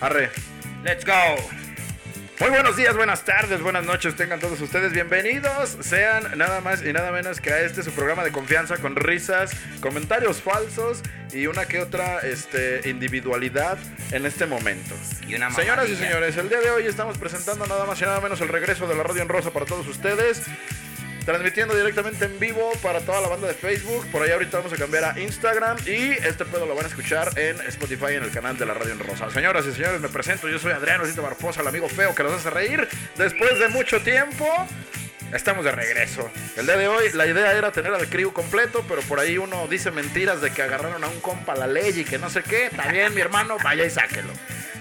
Arre. Let's go. Muy buenos días, buenas tardes, buenas noches, tengan todos ustedes bienvenidos. Sean nada más y nada menos que a este su programa de confianza con risas, comentarios falsos y una que otra este, individualidad en este momento. Y una Señoras y señores, el día de hoy estamos presentando nada más y nada menos el regreso de la Radio en Rosa para todos ustedes. Transmitiendo directamente en vivo para toda la banda de Facebook. Por ahí ahorita vamos a cambiar a Instagram. Y este pedo lo van a escuchar en Spotify en el canal de la Radio en Rosa. Señoras y señores, me presento. Yo soy Adriano Cito Barfosa, el amigo feo que los hace reír. Después de mucho tiempo, estamos de regreso. El día de hoy, la idea era tener al crew completo. Pero por ahí uno dice mentiras de que agarraron a un compa la ley y que no sé qué. Bien, mi hermano, vaya y sáquelo.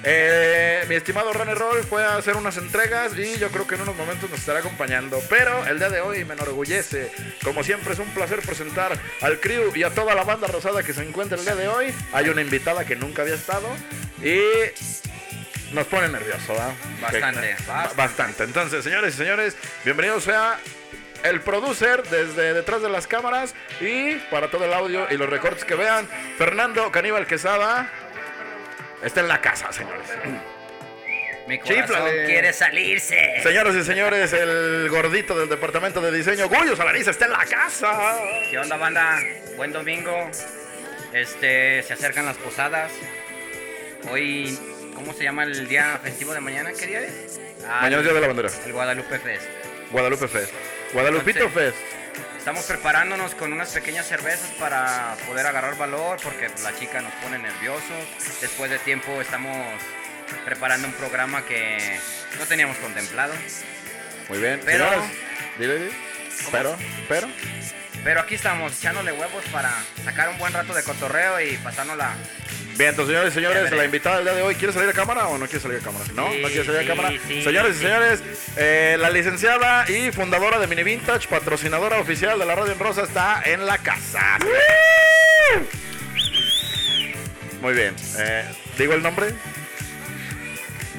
Eh, mi estimado Runner Roll fue a hacer unas entregas y yo creo que en unos momentos nos estará acompañando. Pero el día de hoy me enorgullece. Como siempre es un placer presentar al crew y a toda la banda rosada que se encuentra el día de hoy. Hay una invitada que nunca había estado y nos pone nervioso, ¿verdad? Bastante, Que- bastante. bastante. Entonces, señores y señores, bienvenidos sea el producer desde detrás de las cámaras y para todo el audio y los recortes que vean, Fernando Caníbal Quesada está en la casa, señores. Mi corazón Chíflale. quiere salirse. Señoras y señores, el gordito del departamento de diseño, Gullo Salariza, está en la casa. ¿Qué onda, banda? Buen domingo. Este, se acercan las posadas. Hoy, ¿cómo se llama el día festivo de mañana? ¿Qué día es? Ah, Mañana es Día de la Bandera. El Guadalupe Fest. Guadalupe Fest. Guadalupito Entonces- Fest. Estamos preparándonos con unas pequeñas cervezas para poder agarrar valor porque la chica nos pone nerviosos. Después de tiempo estamos preparando un programa que no teníamos contemplado. Muy bien. Pero- Señores, dile, dile. Pero, pero. Pero aquí estamos echándole huevos para sacar un buen rato de cotorreo y pasárnosla. Bien, entonces, señores y señores, Chévere. la invitada del día de hoy, ¿quiere salir a cámara o no quiere salir a cámara? No, Sí, no quiere salir a sí, cámara. sí, señores y sí. señores, eh, la licenciada y fundadora de Mini Vintage, patrocinadora oficial de la Radio en Rosa, está en la casa. Muy bien. eh, ¿Digo el nombre?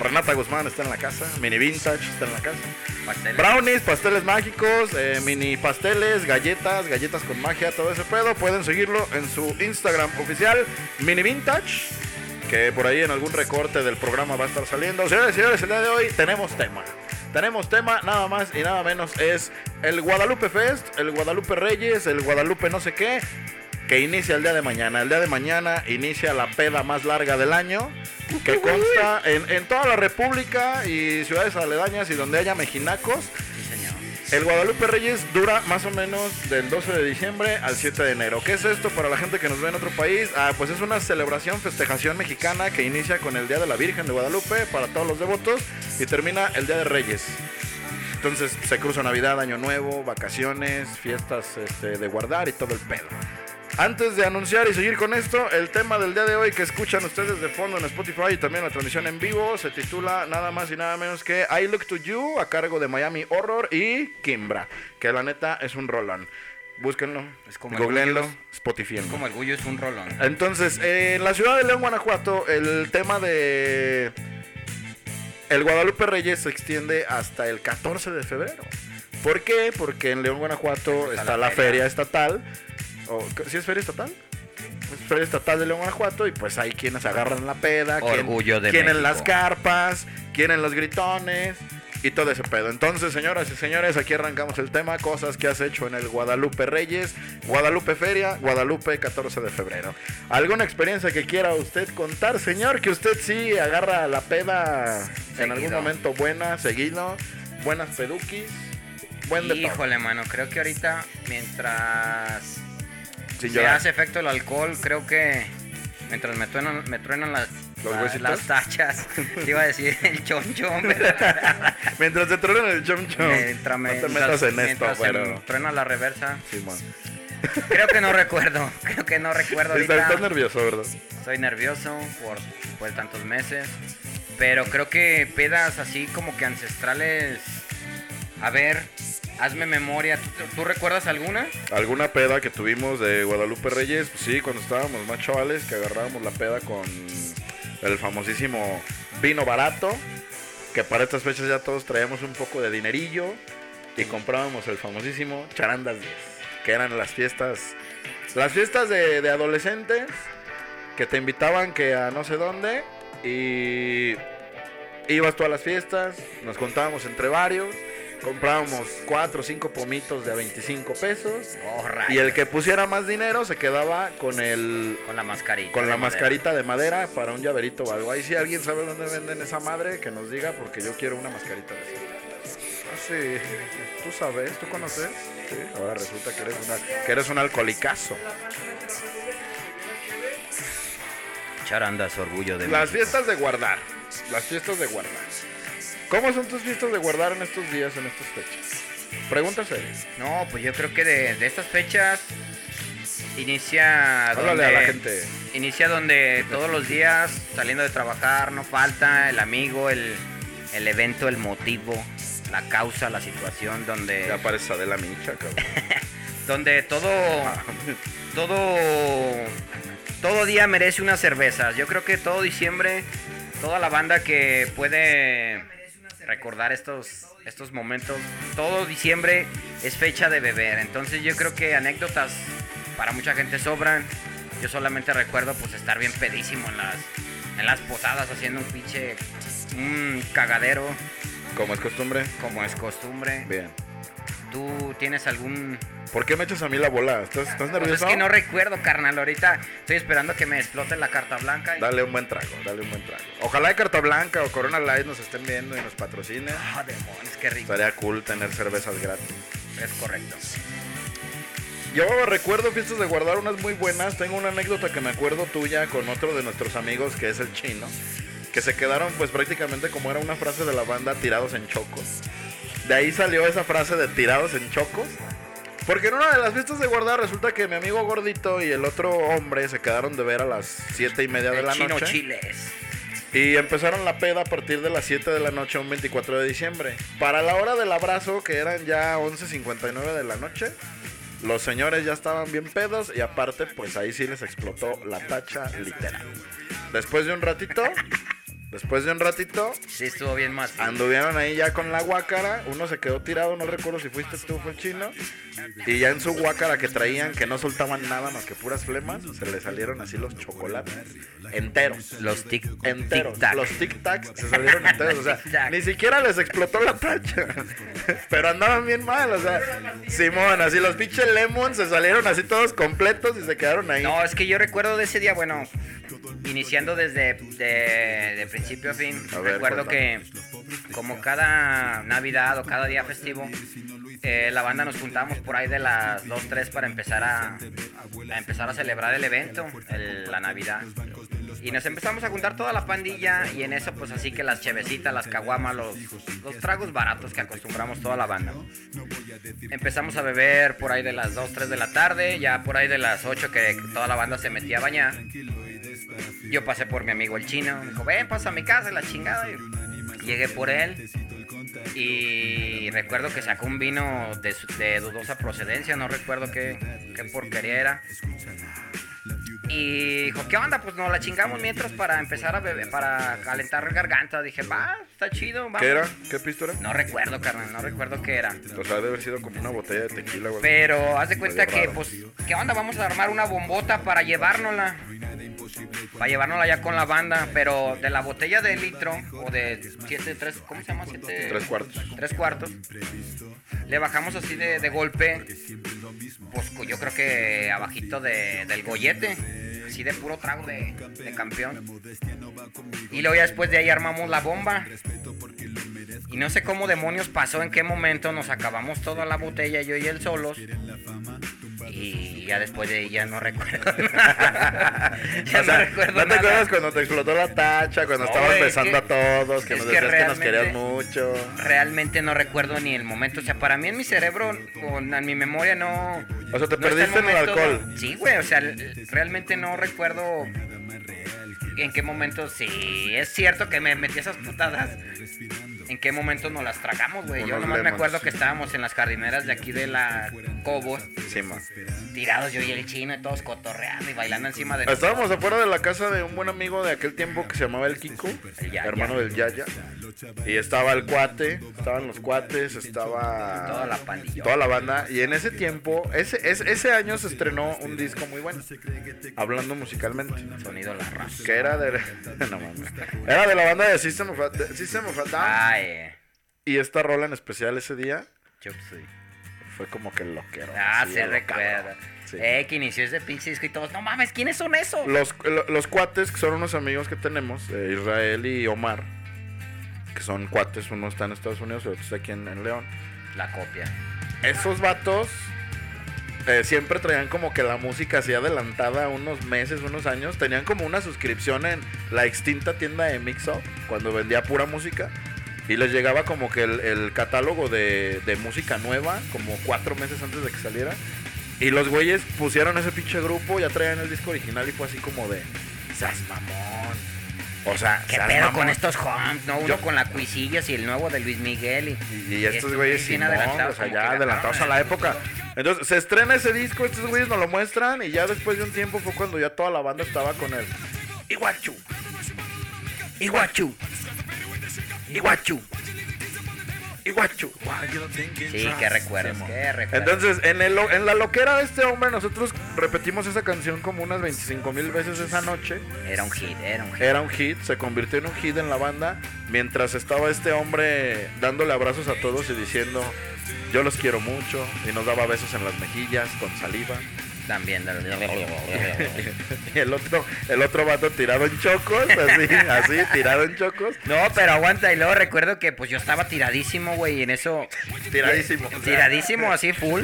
Renata Guzmán está en la casa. Mini Vintage está en la casa. Pasteles. Brownies, pasteles mágicos, eh, mini pasteles, galletas, galletas con magia, todo ese pedo. Pueden seguirlo en su Instagram oficial, Mini Vintage, que por ahí en algún recorte del programa va a estar saliendo. Señores y señores, el día de hoy tenemos tema. Tenemos tema, nada más y nada menos, es el Guadalupe Fest, el Guadalupe Reyes, el Guadalupe no sé qué, que inicia el día de mañana. El día de mañana inicia la peda más larga del año, que consta en, en toda la República y ciudades aledañas y donde haya mejinacos. El Guadalupe Reyes dura más o menos del 12 de diciembre al 7 de enero. ¿Qué es esto para la gente que nos ve en otro país? Ah, pues es una celebración, festejación mexicana que inicia con el Día de la Virgen de Guadalupe para todos los devotos y termina el Día de Reyes. Entonces se cruza Navidad, Año Nuevo, vacaciones, fiestas este, de guardar y todo el pedo. Antes de anunciar y seguir con esto, el tema del día de hoy que escuchan ustedes de fondo en Spotify y también la transmisión en vivo se titula nada más y nada menos que I Look to You a cargo de Miami Horror y Kimbra, que la neta es un rolón. Búsquenlo, Es como googleenlo. Spotify. Como el Gullo es un rolón. Entonces, eh, en la ciudad de León, Guanajuato, el tema de el Guadalupe Reyes se extiende hasta el 14 de febrero. ¿Por qué? Porque en León, Guanajuato Está está, la la feria. feria estatal. O, ¿Sí es feria estatal? Es feria estatal de León, Guanajuato y pues hay quienes agarran la peda, quien- Orgullo de quieren las carpas, quieren los gritones y todo ese pedo. Entonces, señoras y señores, aquí arrancamos el tema, cosas que has hecho en el Guadalupe Reyes, Guadalupe Feria, Guadalupe 14 de febrero. ¿Alguna experiencia que quiera usted contar, señor? Que usted sí agarra la peda en algún momento buena, seguido, buenas peduquis, buen. Híjole, mano, creo que ahorita mientras Sin hace efecto el alcohol, creo que mientras me truenan, me truenan las, las tachas, te iba a decir el chonchón, pero Mientras te truenan el chom chom. mientras me- no te metas en esto, mientras pero... me truena la reversa, Simón. creo que no recuerdo, creo que no recuerdo Estás, ahorita. estás nervioso, ¿verdad? Estoy nervioso por, por tantos meses. Pero creo que pedas así como que ancestrales. A ver, hazme memoria. ¿Tú, recuerdas alguna? ¿Alguna peda que tuvimos de Guadalupe Reyes? Pues sí, cuando estábamos más chavales, que agarrábamos la peda con el famosísimo vino barato, que para estas fechas ya todos traíamos un poco de dinerillo y comprábamos el famosísimo Charandas 10, que eran las fiestas, las fiestas de, de adolescentes que te invitaban que a no sé dónde Y ibas tú a las fiestas, nos contábamos entre varios, comprábamos cuatro o cinco pomitos de a 25 pesos. Oh, Y el que pusiera más dinero se quedaba con el Con la mascarita. con de la madera. mascarita de madera para un llaverito o algo. Ahí si alguien sabe dónde venden esa madre, que nos diga porque yo quiero una mascarita de esa. Ah, sí, tú sabes, tú conoces. Sí, ahora resulta que eres, una, que eres un alcoholicazo. Charandas, orgullo de Las México. fiestas de guardar. Las fiestas de guardar. ¿Cómo son tus fiestas de guardar en estos días, en estas fechas? Pregúntase. No, pues yo creo que de, de estas fechas inicia Háblale donde, a la gente. inicia donde todos los días saliendo de trabajar no falta el amigo, el, el evento, el motivo, la causa, la situación donde Ya parece Adela Micha, cabrón. donde todo todo todo día merece unas cervezas. Yo creo que todo diciembre toda la banda que puede recordar estos estos momentos, todo diciembre es fecha de beber. Entonces yo creo que anécdotas para mucha gente sobran. Yo solamente recuerdo pues estar bien pedísimo en las en las posadas haciendo un pinche un cagadero Como es costumbre. como es costumbre. Bien. ¿Tú tienes algún ¿Por qué me echas a mí la bola? ¿Estás, estás Pues nervioso? es que no recuerdo, carnal. Ahorita estoy esperando que me explote la carta blanca. y- Dale un buen trago, dale un buen trago. Ojalá de Carta Blanca o Corona Light nos estén viendo y nos patrocinen. Ah, demonios, qué rico. Estaría cool tener cervezas gratis. Es correcto. Yo recuerdo fiestas de guardar unas muy buenas. Tengo una anécdota que me acuerdo tuya con otro de nuestros amigos que es el chino. Que se quedaron pues prácticamente como era una frase de la banda tirados en chocos. De ahí salió esa frase de tirados en chocos. Porque en una de las fiestas de guardar resulta que mi amigo gordito y el otro hombre se quedaron de ver a las siete y media de El la chino noche. chiles. Y empezaron la peda a partir de las 7 de la noche, un 24 de diciembre. Para la hora del abrazo, que eran ya 11.59 de la noche, los señores ya estaban bien pedos y aparte, pues ahí sí les explotó la tacha literal. Después de un ratito, después de un ratito, Sí, estuvo bien más. anduvieron ahí ya con la guácara. Uno se quedó tirado, no recuerdo si fuiste tú o fue el chino. Y ya en su guácara que traían, que no soltaban nada más que puras flemas, se le salieron así los chocolates enteros Los tic enteros. tic-tac. Los tic-tacs se salieron enteros. O sea, ni siquiera les explotó la tacha. Pero andaban bien mal. O sea, Simón, así los pinches lemons se salieron así todos completos y se quedaron ahí. No, es que yo recuerdo de ese día, bueno, iniciando desde de, de principio a fin, A ver, recuerdo que como cada Navidad o cada día festivo, eh, la banda nos juntábamos por ahí de las 2, 3 para empezar a, a empezar a celebrar el evento, el- la Navidad. Y nos empezamos a juntar toda la pandilla y en eso pues así que las chevecitas, las caguamas, los, los tragos baratos que acostumbramos toda la banda. Empezamos a beber por ahí de las 2, 3 de la tarde, ya por ahí de las 8 que toda la banda se metía a bañar. Yo pasé por mi amigo el chino, me dijo, ven, pasa a mi casa, la chingada. Llegué por él y recuerdo que sacó un vino de dudosa procedencia, no recuerdo qué, qué porquería era. Y dijo, ¿qué onda? Pues nos la chingamos mientras para empezar a beber, para calentar garganta. Dije, va, está chido, vamos. ¿Qué era? ¿Qué pisto era? No recuerdo, carnal, no recuerdo qué era. O sea, debe haber sido como una botella de tequila, güey. Pero haz de cuenta que, raro. pues, ¿qué onda? Vamos a armar una bombota para llevárnosla. Para llevárnosla ya con la banda. Pero de la botella de litro, o de 7, 3, ¿cómo se llama? 7. Tres cuartos. Tres cuartos. Le bajamos así de, de golpe. Pues yo creo que abajito de, del gollete. Así de puro trago de, campeón. Y luego ya después de ahí armamos la bomba. Y no sé cómo demonios pasó, en qué momento nos acabamos toda la botella, yo y él solos. Y ya después de ahí ya no recuerdo. ya o sea, no recuerdo ¿no te nada. acuerdas cuando te explotó la tacha? Cuando No, estabas es besando que- a todos, que nos decías que nos querías mucho. Realmente no recuerdo ni el momento. O sea, para mí en mi cerebro o en mi memoria no. O sea, te no perdiste en el alcohol. Sí, güey. O sea, realmente no recuerdo en qué momento. Sí, es cierto que me metí esas putadas. En qué momento nos las tragamos, güey. Yo nomás me acuerdo que estábamos en las jardineras de aquí de la Cobo, Sí, man. tirados yo y el chino y todos cotorreando y bailando encima de Estábamos afuera de la casa de un buen amigo de aquel tiempo que se llamaba el Kiko, El Yaya. hermano del Yaya. Y estaba el cuate, estaban los cuates, estaba Toda la pandilla. toda la banda. Y en ese tiempo, ese, ese, ese año se estrenó un disco muy bueno, hablando musicalmente. Sonido la raza. Que era de, no mames. era de la banda de System of a, de System of a Down. Ay, Y esta rola en especial ese día Suey. fue como que lo que Ah, se recuerda. Sí. Eh, que inició ese pinche disco y todos, no mames, ¿quiénes son esos? Los, lo- los cuates, que son unos amigos que tenemos, eh, Israel y Omar, que son cuates, uno está en Estados Unidos y otro está aquí en, en León. La copia. Esos vatos eh, siempre traían como que la música así adelantada unos meses, unos años. Tenían como una suscripción en la extinta tienda de Mixup, cuando vendía pura música. Y les llegaba como que el, el catálogo de, de música nueva, como cuatro meses antes de que saliera. Y los güeyes pusieron ese pinche grupo, ya traían el disco original y fue así como de... ¡Sas mamón! O sea, ¿Qué pedo mamón. con estos homes? No, uno Yo- con la Cuisillas y el nuevo de Luis Miguel. Y, Y, y estos güeyes Simón, adelantados, o sea, ya adelantados a la época. Entonces, se estrena ese disco, estos güeyes nos lo muestran y ya después de un tiempo fue cuando ya toda la banda estaba con él. Iguachu. Iguachu. Iguachu. Iguachu. Sí, qué recuerdos, qué recuerdos. Entonces, en, el, en la loquera de este hombre, nosotros repetimos esa canción como unas 25 mil veces esa noche. Era un hit, era un hit. Era un hit, se convirtió en un hit en la banda. Mientras estaba este hombre dándole abrazos a todos y diciendo, yo los quiero mucho. Y nos daba besos en las mejillas con saliva. También. El otro, el otro vato tirado en chocos, así, así, tirado en chocos. No, pero aguanta. Y luego recuerdo que pues yo estaba tiradísimo, güey. Y en eso. Tiradísimo. Tiradísimo, así, full.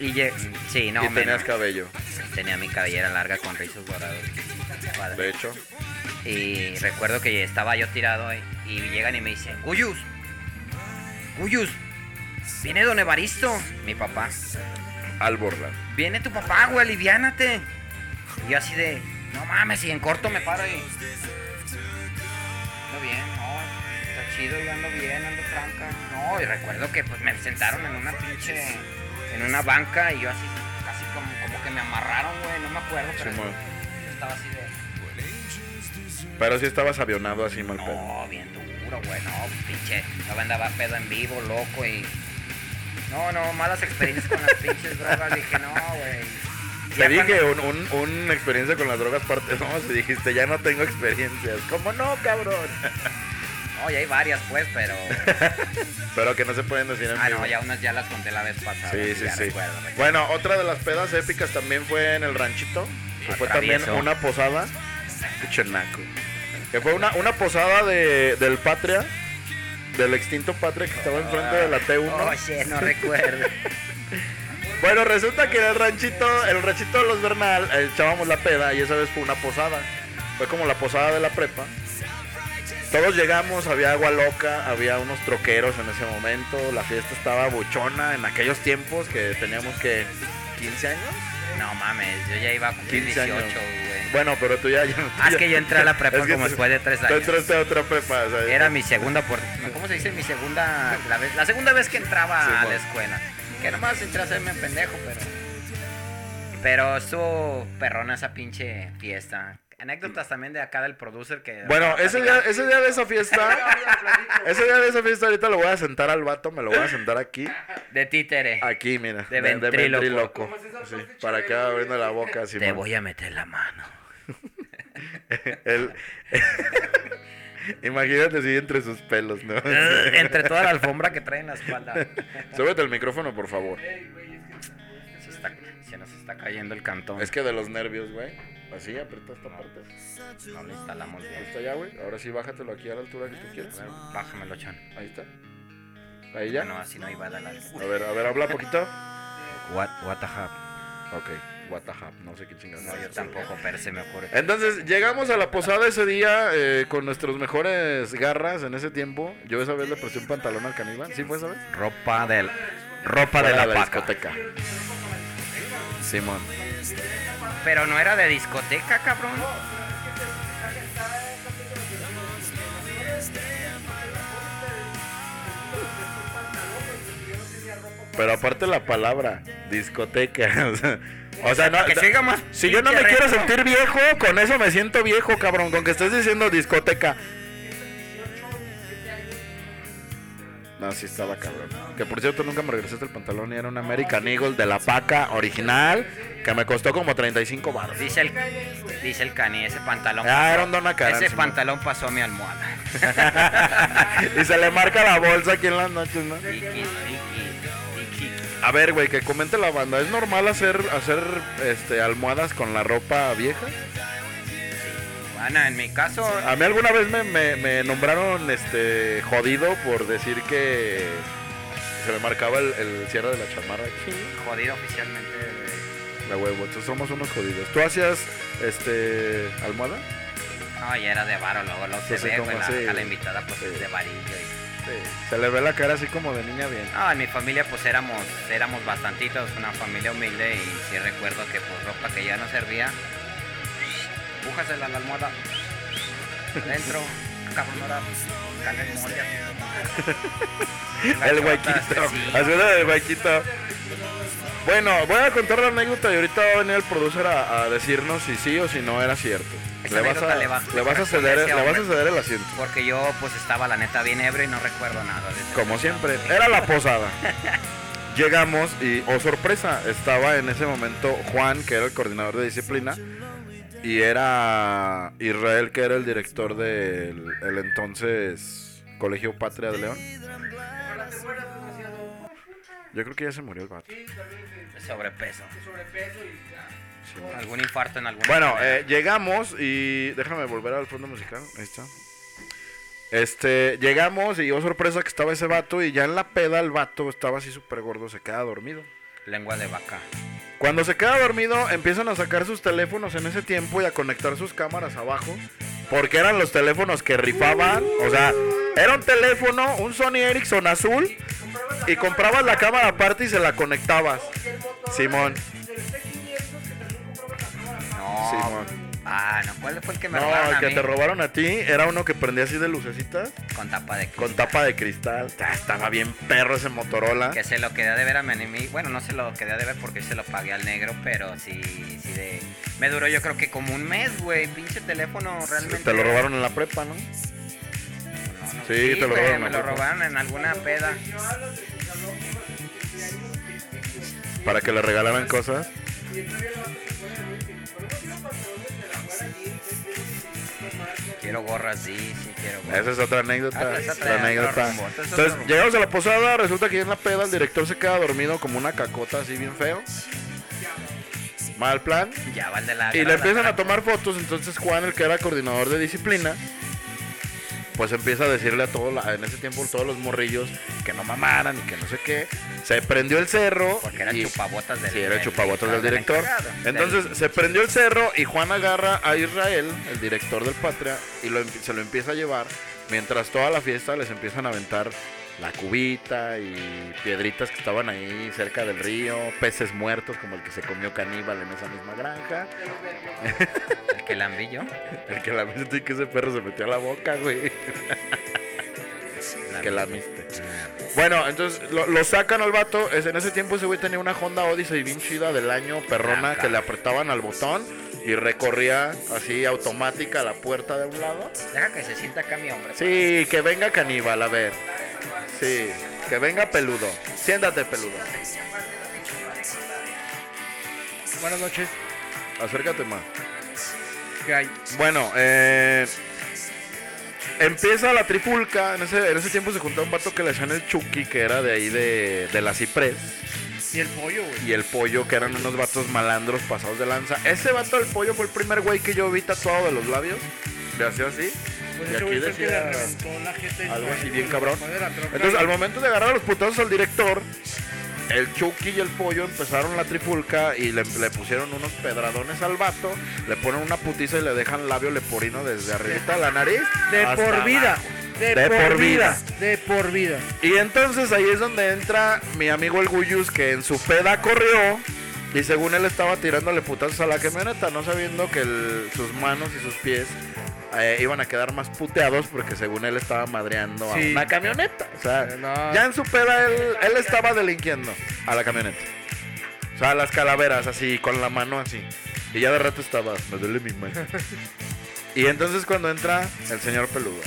Y lle- sí, no, y tenías cabello, tenía mi cabellera larga con rizos. Padre. de hecho. Y recuerdo que estaba yo tirado ahí, y llegan y me dicen, Guyus, Guyus, viene don Evaristo, mi papá. Alborland. Viene tu papá, güey, aliviánate. Y yo así de, no mames, y en corto me paro y... Ando bien, no, está chido, yo ando bien, ando tranca. No, y recuerdo que pues me sentaron en una pinche, en una banca y yo así, casi como, como que me amarraron, güey, no me acuerdo, pero Simón. yo estaba así de... Pero sí estabas avionado así mal pedo. No, bien duro, güey, no, pinche. La banda va pedo en vivo, loco y. No, no, malas experiencias con las pinches drogas. Dije, no, güey. Te dije cuando- un, un, una experiencia con las drogas parte 2 y dijiste, ya no tengo experiencias. ¿Cómo no, cabrón? No, ya hay varias, pues, pero. Pero que no se pueden decir en Ah, vivo. no, ya unas ya las conté la vez pasada. Sí, sí, sí. recuerdo. Bueno, otra de las pedas épicas también fue en el ranchito. Que fue también una posada. Qué. Que fue una, una posada de, del Patria. Del extinto Patria que estaba enfrente de la T1. Oye, no recuerdo. Bueno, resulta que en el ranchito, el ranchito de los Bernal, eh, echábamos la peda y esa vez fue una posada. Fue como la posada de la prepa. Todos llegamos, había agua loca, había unos troqueros en ese momento, la fiesta estaba buchona en aquellos tiempos que teníamos que 15 años. No mames, yo ya iba a cumplir 15 18, años. Bueno, pero tú ya... ya- Ah, es que yo entré a la prepa Es que como tú- después de tres Tú años. entraste a otra prepa, o sea, Era mi segunda por ¿cómo se dice? Mi segunda la, vez- la segunda vez que entraba Sí, a la bueno. escuela. Que nomás entré a hacerme pendejo, pero pero estuvo perrona esa pinche fiesta. Anécdotas también de acá del producer que Bueno, ese día, ese día de esa fiesta, ese día de esa fiesta ahorita lo voy a sentar al vato, me lo voy a sentar aquí. de títere. Aquí, mira. De ventríloco. Sí, para que abriendo la boca, así. Te voy a meter la mano. El- Imagínate así entre sus pelos, ¿no? Entre toda la alfombra que trae en la espalda. Súbete el micrófono, por favor. Se, está- se nos está cayendo el cantón. Es que de los nervios, güey. Así, aprieta esta parte. No lo instalamos Ahí bien. está ya, güey. Ahora sí, bájatelo aquí a la altura que tú quieras. A ver, Bájamelo, Chan. Ahí está. Ahí ya. No, así no iba a dar la... A ver, a ver, habla poquito. What, what the hell? Ok, no sé qué chingados. No, yo tampoco, pero se me ocurre. Entonces, llegamos a la posada ese día eh, con nuestros mejores garras en ese tiempo. Yo esa vez le presté un pantalón al caníbal, ¿sí fue esa vez? Ropa del ropa de la, de la discoteca. Simón. Pero no era de discoteca, cabrón. Pero aparte la palabra, discoteca. O sea, o sea, no, Que siga más si yo no me quiero sentir viejo, con eso me siento viejo, cabrón. Con que estés diciendo discoteca. No, sí estaba cabrón. Que por cierto nunca me regresaste el pantalón y era un American Eagle de la paca original que me costó como 35 baros. Dice el, dice el cani, ese pantalón. Ah, pasó- era un Ese sí, pantalón pasó a mi almohada. y se le marca la bolsa aquí en las noches, ¿no? Tiki, tiki. A ver, güey, que comente la banda. ¿Es normal hacer hacer este almohadas con la ropa vieja? Bueno, en mi caso, A mí alguna vez me, me- me nombraron este jodido por decir que se me marcaba el, el cierre de la chamarra. jodido oficialmente. La huevo, entonces somos unos jodidos. ¿Tú hacías este almohada? No, ya era de varo, luego lo se ve, güey, la, invitada pues Sí. es de varillo. y- Sí. Se le ve la cara así como de niña bien. No, en mi familia pues éramos, éramos bastantitos, una familia humilde y sí recuerdo que pues ropa que ya no servía, bújasela a la almohada, dentro, dale el huequito. Haciendo el huequito. Bueno, voy a contar la anécdota y ahorita va a venir el producer a, a decirnos si sí o si no era cierto. Esa Le vas, a, le va- le vas a le ceder, ese le vas a ceder el asiento. Porque yo pues estaba la neta bien ebrio y no recuerdo nada de eso. Como siempre, era la posada. Llegamos y, oh sorpresa, estaba en ese momento Juan, que era el coordinador de disciplina, y era Israel, que era el director del el entonces Colegio Patria de León. Yo creo que ya se murió el vato. Sobrepeso. Algún infarto en algún Bueno, eh, llegamos y déjame volver al fondo musical. Ahí está. Este, llegamos y oh sorpresa que estaba ese vato y ya en la peda el vato estaba así súper gordo, se queda dormido. Lengua de vaca. Cuando se queda dormido, empiezan a sacar sus teléfonos en ese tiempo y a conectar sus cámaras abajo. Porque eran los teléfonos que rifaban. O sea, era un teléfono, un Sony Ericsson azul. Y comprabas la cámara aparte y se la conectabas. Simón. No. Simón. Ah, no, ¿cuál fue el que me No, robaron el a que mí? te robaron a ti era uno que prendía así de lucecitas. Con tapa de Con tapa de cristal. Ah, Estaba bien perro ese Motorola. Que se lo quedé de ver a mi enemigo. Bueno, no se lo quedé de ver porque se lo pagué al negro, pero sí, sí de... Me duró yo creo que como un mes, güey. Pinche teléfono realmente... Te lo robaron en la prepa, ¿no? No, no, Sí, te lo güey, robaron Me en lo robaron en alguna peda. Para que le regalaran cosas. Quiero gorras, sí, sí, quiero gorras. Esa es otra anécdota. Ah, esa otra Entonces, llegamos a la posada, resulta que en la peda el director se queda dormido como una cacota así bien feo. Mal plan. Ya va el de la... Y le empiezan a tomar fotos, entonces Juan, el que era coordinador de disciplina, pues empieza a decirle a todos, en ese tiempo todos los morrillos que no mamaran y que no sé qué. Se prendió el cerro. Porque era y- chupabotas del... Sí, era del- chupabotas del director. del- Entonces se prendió el cerro y Juan agarra a Israel, el director del Patria, y lo, empi- se lo empieza a llevar. Mientras toda la fiesta les empiezan a aventar la cubita y piedritas que estaban ahí cerca del río, peces muertos como el que se comió caníbal en esa misma granja. El que la envió yo. El que la viste que ese perro se metió a la boca, güey. que la miste. Bueno, entonces lo, lo sacan al vato. En ese tiempo ese güey tenía una Honda Odyssey bien chida del año perrona que le apretaban al botón y recorría así automática la puerta de un lado. Deja que se sienta acá mi hombre. Sí, que venga caníbal, a ver. Sí, que venga peludo. Siéntate peludo. Buenas noches. Acércate más. ¿Qué hay? Bueno, eh, empieza la trifulca. En ese, en ese tiempo se juntó un vato que le hacían el Chucky, que era de ahí de, de la Ciprés. Y el pollo, güey. Y el pollo, que eran unos vatos malandros pasados de lanza. Ese vato del pollo fue el primer güey que yo vi tatuado de los labios. Le hacía así. Pues y aquí decía algo así bien cabrón. Entonces, al momento de agarrar a los putazos al director, el Chucky y el pollo empezaron la trifulca y le, le pusieron unos pedradones al vato, le ponen una putiza y le dejan labio leporino desde arribita de la nariz. De por vida. De, De por, por vida. vida. De por vida. Y entonces ahí es donde entra mi amigo el Guyus, que en su peda corrió. Y según él estaba tirándole putazos a la camioneta, no sabiendo que el- sus manos y sus pies eh, iban a quedar más puteados porque según él estaba madreando a Sí. una camioneta. O sea, Eh, no. ya en su peda él, él estaba delinquiendo a la camioneta. O sea, las calaveras así, con la mano así. Y ya de rato estaba, me duele mi mano. y entonces cuando entra el señor peludo.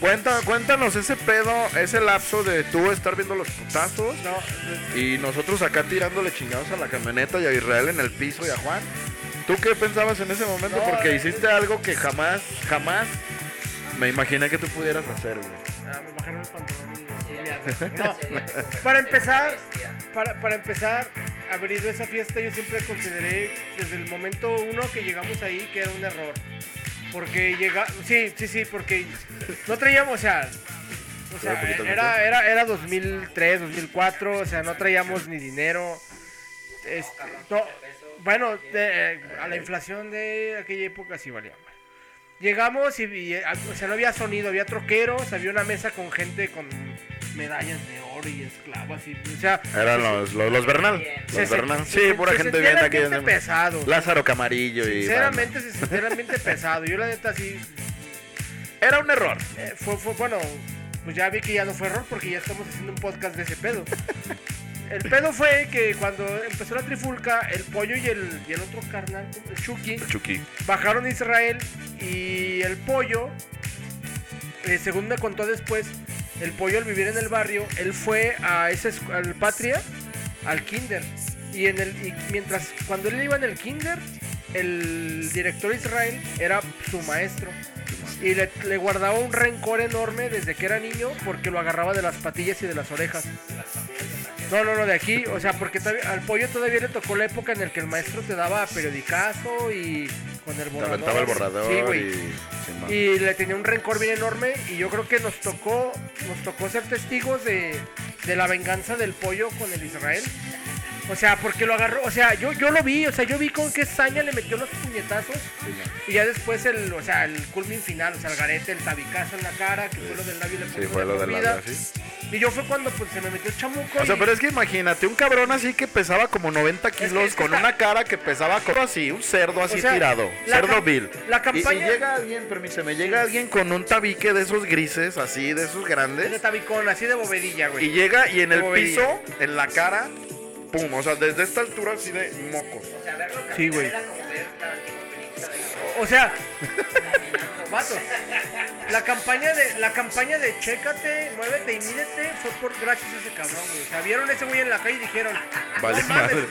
Cuenta, cuéntanos ese pedo, ese lapso de tú estar viendo los putazos No, y nosotros acá tirándole chingados a la camioneta y a Israel en el piso y a Juan. ¿Tú qué pensabas en ese momento? No, Porque eh, hiciste algo que jamás, jamás me imaginé que tú pudieras hacer, güey. Ah, me bajaron el pantalón y- y ya. No, para empezar, para, para empezar, haber ido a esa fiesta yo siempre consideré desde el momento uno que llegamos ahí que era un error. Porque llega, sí, sí, sí, porque no traíamos, o sea, o era, era, era 2003, 2004, o sea, no traíamos ni dinero. Este, no, bueno, de- a la inflación de aquella época sí valía mal. Llegamos y, y, eh, o sea, no había sonido, había troqueros, había una mesa con gente con medallas de oro y esclavas y, o sea, Eran los, los, los Bernal. se- Los se- Bernal. se- Sí, se- pura se gente bien aquí. pesado. Lázaro Camarillo y. Sinceramente, se- sinceramente pesado. Yo la neta sí, Era un error. eh, fue, fue, bueno, pues ya vi que ya no fue error porque ya estamos haciendo un podcast de ese pedo. El pedo fue que cuando empezó la trifulca, el pollo y el, y el otro carnal, el Chucky, Chucky. bajaron a Israel y el pollo, eh, según me contó después, el pollo al vivir en el barrio, él fue a ese al Patria, al Kinder. Y en el y mientras cuando él iba en el Kinder, el director Israel era su maestro. Y le, le guardaba un rencor enorme desde que era niño porque lo agarraba de las patillas y de las orejas. No, no, no, de aquí, o sea, porque todavía- al pollo todavía le tocó la época en la que el maestro te daba periodicazo y con el Te borrador. aventaba el borrador Sí, güey. y. Y le tenía un rencor bien enorme y yo creo que nos tocó, nos tocó ser testigos de, de la venganza del pollo con el Israel. O sea, porque lo agarró, o sea, yo, yo lo vi, o sea, yo vi con qué saña le metió los puñetazos y ya después el, o sea, el culmin final, o sea, el garete, el tabicazo en la cara, que fue lo del labio y le Sí, fue de lo del labio, sí. Y yo fue cuando pues se me metió el chamuco. O sea, y- pero es que imagínate, un cabrón así que pesaba como 90 kilos, es que con está- una cara que pesaba como así, un cerdo así O sea, tirado, cerdo vil. la campaña- Y, llega alguien, permíteme, llega alguien con un tabique de esos grises, así, de esos de grandes, tabicón, así de bovedilla, güey. y llega y en el piso, en la cara, pum, o sea, desde esta altura así de mocos. Sí, güey. O sea, vato, la campaña de la campaña de chécate, muévete y mídete fue por gracias a ese cabrón, güey. O sea, vieron a ese güey en la calle y dijeron, Vale no mames, madre.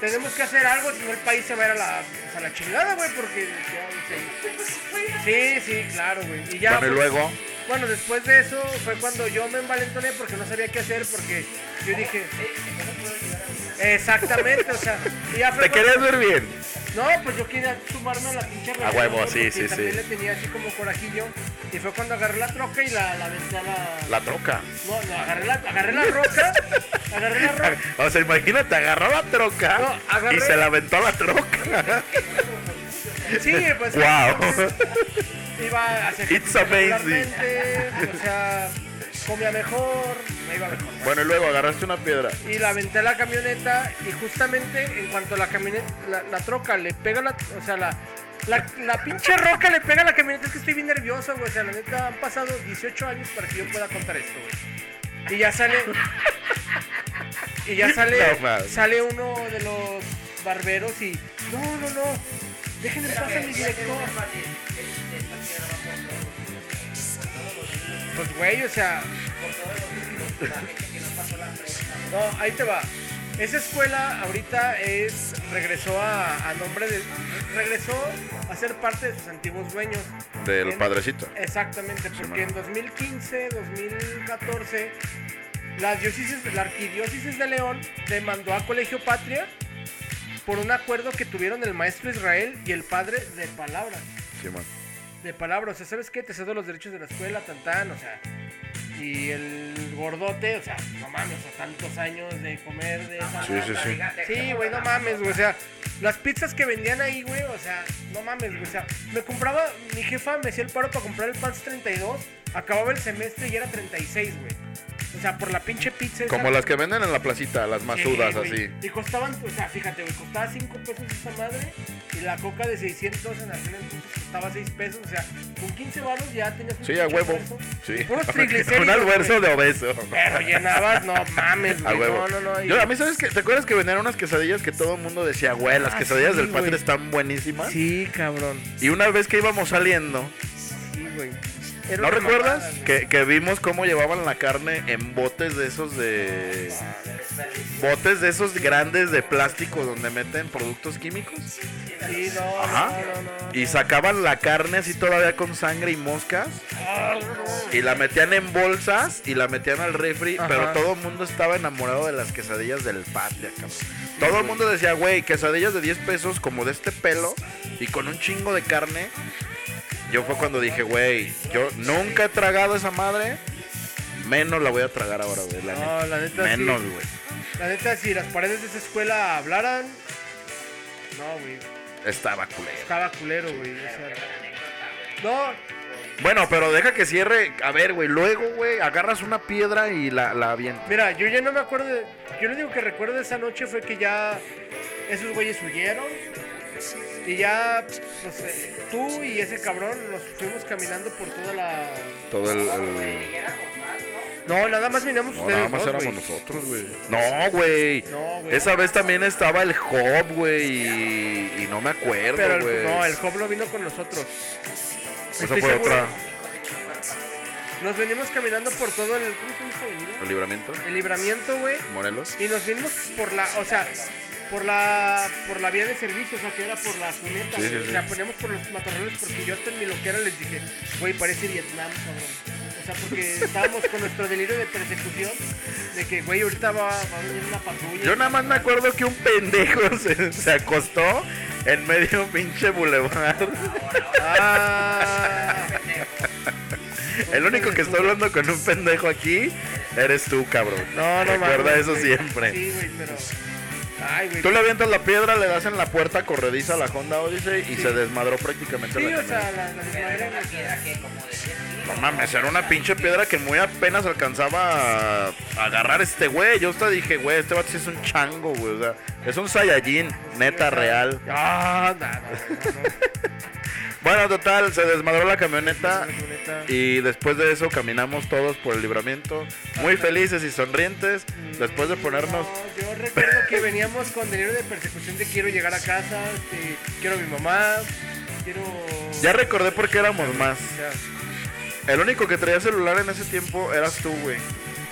tenemos que hacer algo, si no el país se va a ir a la, pues, a la chingada, güey, porque ya, sí. sí, sí, claro, güey. Y ya, Bueno, pues, luego, bueno, después de eso fue cuando yo me envalentoné porque no sabía qué hacer porque yo dije Exactamente, o sea, y ya fue te cuando- querías ver bien. no, pues yo quería sumarme a la pinche rebelión, huevo, güey, sí, porque sí, también sí. le tenía así como corajillo. Y fue cuando agarré la troca y la, la aventé a la... La troca. No, no, agarré la, agarré la roca. agarré la roca. O sea, imagínate, agarró la troca No, agarré- y se la aventó a la troca. Sí, pues... wow. Iba hacia It's amazing. regularmente, O sea, comía mejor, me iba mejor. Bueno, y luego agarraste una piedra. Y la aventé a la camioneta y justamente en cuanto la camioneta, la, la troca le pega la, o sea, la, la, la pinche roca le pega a la camioneta, es que estoy bien nervioso, güey, o sea, la neta han pasado 18 años para que yo pueda contar esto, güey. Y ya sale, y ya sale, No sale uno de los barberos y, no, no, no, déjenme pasar mi director. Pues, güey, o sea, no, ahí te va. Esa escuela ahorita es regresó a, a nombre de regresó a ser parte de sus antiguos dueños. Del En- padrecito. Exactamente, porque en 2015, 2014 la diócesis, la arquidiócesis de León demandó a Colegio Patria por un acuerdo que tuvieron el maestro Israel y el padre de palabra Sí, man. De palabras, o sea, ¿sabes qué? Te cedo los derechos de la escuela, tan tan, o sea. Y el gordote, o sea, no mames, o sea, tantos años de comer de esa Sí, sí, sí. Sí, güey, no mames, güey, o sea, las pizzas que vendían ahí, güey, o sea, no mames, güey, o sea, me compraba, mi jefa me hacía el paro para comprar el Pans 32, acababa el semestre y era 36, güey. O sea, por la pinche pizza. esa- Como las que venden en la placita, las masudas así. Y costaban, o sea, fíjate, güey, costaba 5 pesos esa madre Y la coca de 600 en aquel entonces costaba 6 pesos. O sea, con 15 baros ya tenías un Sí, a huevo. almuerzo. Sí. Puros triglicéridos, Un almuerzo de obeso. Pero llenabas, no mames, A güey. huevo. No, no, no. y- Yo, a mí, ¿sabes qué? ¿Te acuerdas que venían unas quesadillas que todo el mundo decía, güey, las Ah, quesadillas sí, del güey. están buenísimas? Sí, cabrón. Y una vez que íbamos saliendo, Sí, güey. ¿no recuerdas? mamada. Que, que vimos cómo llevaban la carne en botes de esos de... Botes de esos grandes de plástico donde meten productos químicos. Sí, no, Ajá. no. Y sacaban la carne así todavía con sangre y moscas. Y la metían en bolsas y la metían al refri. Ajá. Pero todo el mundo estaba enamorado de las quesadillas del patria, cabrón. Todo el mundo decía, güey, quesadillas de 10 pesos como de este pelo y con un chingo de carne. Yo fue cuando dije, güey, yo nunca he tragado esa madre. Menos la voy a tragar ahora, güey. La No, neta. la neta Menos, sí. güey. La neta, si las paredes de esa escuela hablaran. No, güey. Estaba culero. Estaba culero, güey. O sea, no, Bueno, pero deja que cierre. A ver, güey. Luego, güey, agarras una piedra y la, la avientas. mira, yo ya no me acuerdo. De, yo lo único que recuerdo de esa noche fue que ya esos güeyes huyeron. Y ya, no sé, tú y ese cabrón nos fuimos caminando por toda la. Todo el. el- No, nada más vinimos No, ustedes nada más dos, éramos nosotros, güey. No, güey. No. Esa vez también estaba el Job, güey. Y, y no me acuerdo, güey. no, el Job no vino con nosotros. Esa Estoy fue seguro. otra. Nos venimos caminando por todo el. ¿Cómo se avenida? El libramiento. El libramiento, güey. Morelos. Y nos vinimos por la, o sea, por la, por la vía de servicio, o sea, que era por la cuneta. Sí, sí, güey. sí. O sea, poníamos por los matorrales porque yo hasta en mi loquera les dije, güey, parece Vietnam, cabrón. O sea, porque estábamos con nuestro delirio de persecución, de que, güey, ahorita va, va a venir una patrulla. Yo nada más me acuerdo que un pendejo se, se acostó en medio pinche bulevar. Ah, El único que está hablando con un pendejo aquí eres tú, cabrón. no, no Recuerda eso siempre. Sí, güey, pero. Ay, güey. Tú le avientas la piedra, le das en la puerta corrediza a la Honda Odyssey y se desmadró prácticamente Sí, la o camioneta. sea, la, la desmadre, güey. No mames, era una pinche piedra que muy apenas alcanzaba a agarrar este güey. Yo hasta dije, güey, este vato sí es un chango, güey. O sea, es un Saiyajin, neta, real. Ah, no, no, no, no. Bueno, total, se desmadró la camioneta. Y después de eso caminamos todos por el libramiento, muy felices y sonrientes, después de ponernos... No, yo recuerdo que veníamos con delirio de persecución de quiero llegar a casa, este, quiero a mi mamá, quiero... Ya recordé por qué éramos más. El único que traía celular en ese tiempo eras tú, güey.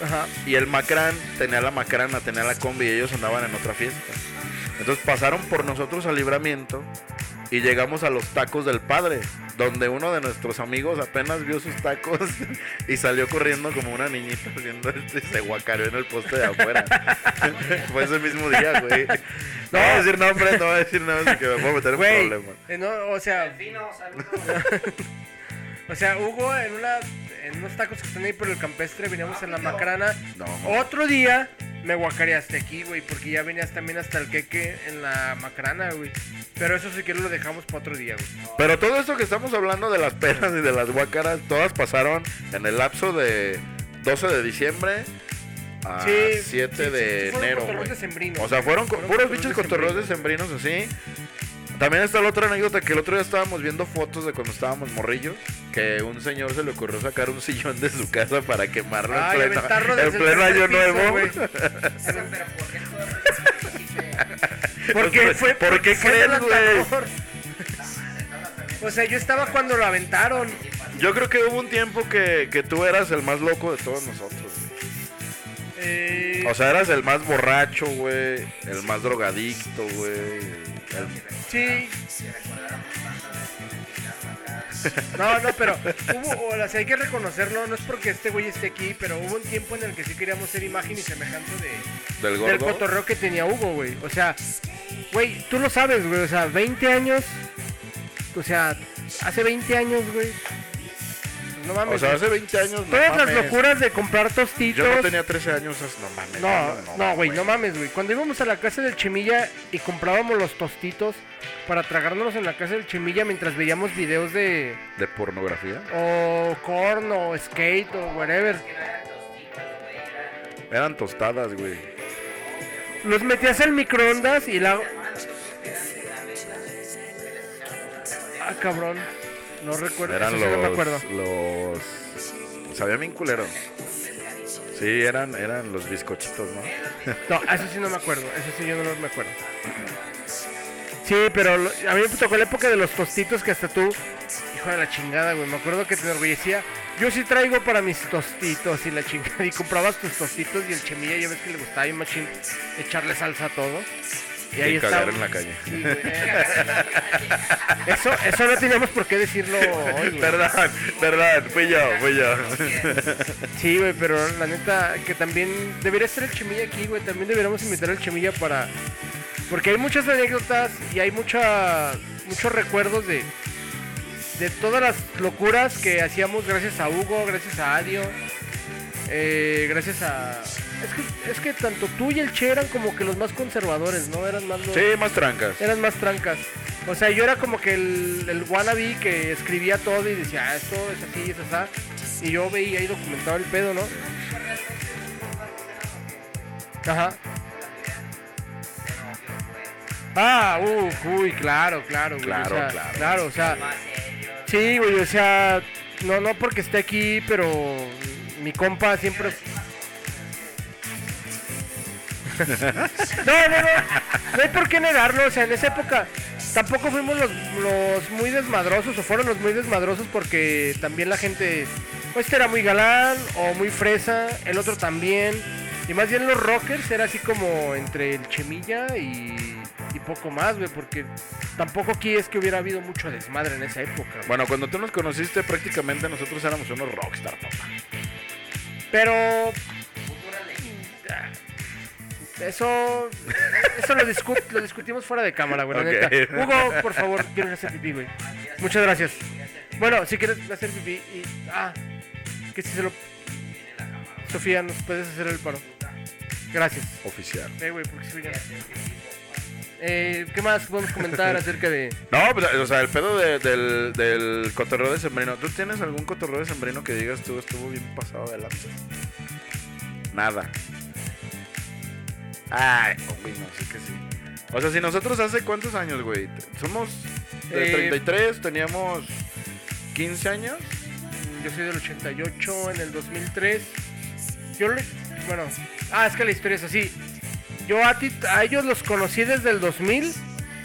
Ajá. Y el Macrán tenía la Macrana, tenía la combi y ellos andaban en otra fiesta. Entonces pasaron por nosotros al libramiento y llegamos a los tacos del padre, donde uno de nuestros amigos apenas vio sus tacos y salió corriendo como una niñita haciendo esto y se guacareó en el poste de afuera. Fue ese mismo día, güey. No voy a decir nombre, no voy a decir nada, así que me puedo meter en problemas. eh, no, o sea, o sea, Hugo en una en unos tacos que están ahí por el campestre, veníamos en la macrana. No. Otro día me guacareaste aquí, güey, porque ya venías también hasta el queque en la macrana, güey. Pero eso si quieres lo dejamos para otro día, güey. Pero todo esto que estamos hablando de las penas y de las guácaras, todas pasaron en el lapso de 12 de diciembre a Sí, 7 sí, sí, de fueron enero, güey. O sea, fueron, puros bichos cotorreos decembrinos así. También está la otra anécdota que el otro día estábamos viendo fotos de cuando estábamos morrillos, que un señor se le ocurrió sacar un sillón de su casa para quemarlo en Ay, pleno, aventarlo en desde el pleno año piso, nuevo. Pues, Porque fue ¿Por qué fue crees, güey? O sea, yo estaba cuando lo aventaron. Yo creo que hubo un tiempo que, que tú eras el más loco de todos nosotros. güey. Eh, O sea, eras el más borracho, güey. El más drogadicto, güey. Sí. No, no, pero hubo, o sea, hay que reconocerlo, no es porque este güey esté aquí, pero hubo un tiempo en el que sí queríamos ser imagen y semejanza de, del del cotorreo que tenía Hugo, güey. O sea, güey, tú lo sabes, güey, o sea, 20 años, o sea, hace 20 años, güey. No mames. O sea, hace 20 años. no Todas las locuras de comprar tostitos. Yo no tenía 13 años, no mames. No, no, güey, no mames, güey. Cuando íbamos a la casa del Chemilla y comprábamos los tostitos para tragárnoslos en la casa del Chemilla mientras veíamos videos de ¿De pornografía? o corn o skate o whatever. Eran tostadas, güey. Los metías al microondas y la Ah, cabrón. No recuerdo. Eran eso sí los, no me acuerdo. los... Sabía bien culero. Sí, eran, eran los bizcochitos, ¿no? No, eso sí no me acuerdo. Eso sí yo no me acuerdo. Sí, pero lo- a mí me tocó la época de los tostitos que hasta tú, hijo de la chingada, güey. Me acuerdo que te enorgullecía. Yo sí traigo para mis tostitos y la chingada. Y comprabas tus tostitos y el chemilla, ya ves que le gustaba bien machín echarle salsa a todo. Y ahí Y está. cagar en la calle. Sí. Eso, eso no teníamos por qué decirlo hoy, güey. Perdón, perdón, fui yo, fui yo. Sí, güey, pero la neta que también debería estar el Chemilla aquí, güey. También deberíamos invitar al Chemilla para... Porque hay muchas anécdotas y hay mucha, muchos recuerdos de, de todas las locuras que hacíamos gracias a Hugo, gracias a Adio, eh, gracias a... Es que, es que tanto tú y el Che eran como que los más conservadores, ¿no? Eran más los... Sí, más trancas. Eran más trancas. O sea, yo era como que el, el wannabe que escribía todo y decía, ah, esto es así, es así. Y yo veía ahí documentado el pedo, ¿no? Ajá. Ah, uh, uy, claro, claro, güey. Claro, o sea, claro. Claro, o sea. Sí, güey, o sea, no, no porque esté aquí, pero mi compa siempre. No, no, no. No hay por qué negarlo. O sea, en esa época tampoco fuimos los, los muy desmadrosos o fueron los muy desmadrosos porque también la gente. Pues este era muy galán o muy fresa, el otro también. Y más bien los rockers era así como entre el chemilla y, y poco más, güey, porque tampoco aquí es que hubiera habido mucho desmadre en esa época. güey. Bueno, cuando tú nos conociste, prácticamente nosotros éramos unos rockstar, papá. Pero. Eso. Eso lo, discu- lo discutimos fuera de cámara, güey. Hugo, por favor, quiero hacer pipí, güey. Muchas gracias. Bueno, si quieres hacer pipí y. Ah, que si se lo. Sofía, ¿nos puedes hacer el paro? Gracias. Oficial. Eh, güey, porque ya. Eh, ¿Qué más podemos comentar acerca de.? No, pues, o sea, el pedo de- del, del cotorreo de sembrino. ¿Tú tienes algún cotorreo de sembrino que digas tú estuvo bien pasado de lanza? Nada. Ay, güey, no, sí que sí. O sea, si nosotros hace cuántos años, güey. Somos de Eh, 33, teníamos 15 años. Yo soy del 88, en el 2003. Yo le... Bueno, ah, es que la historia es así. Yo a, ti, a ellos los conocí desde el 2000,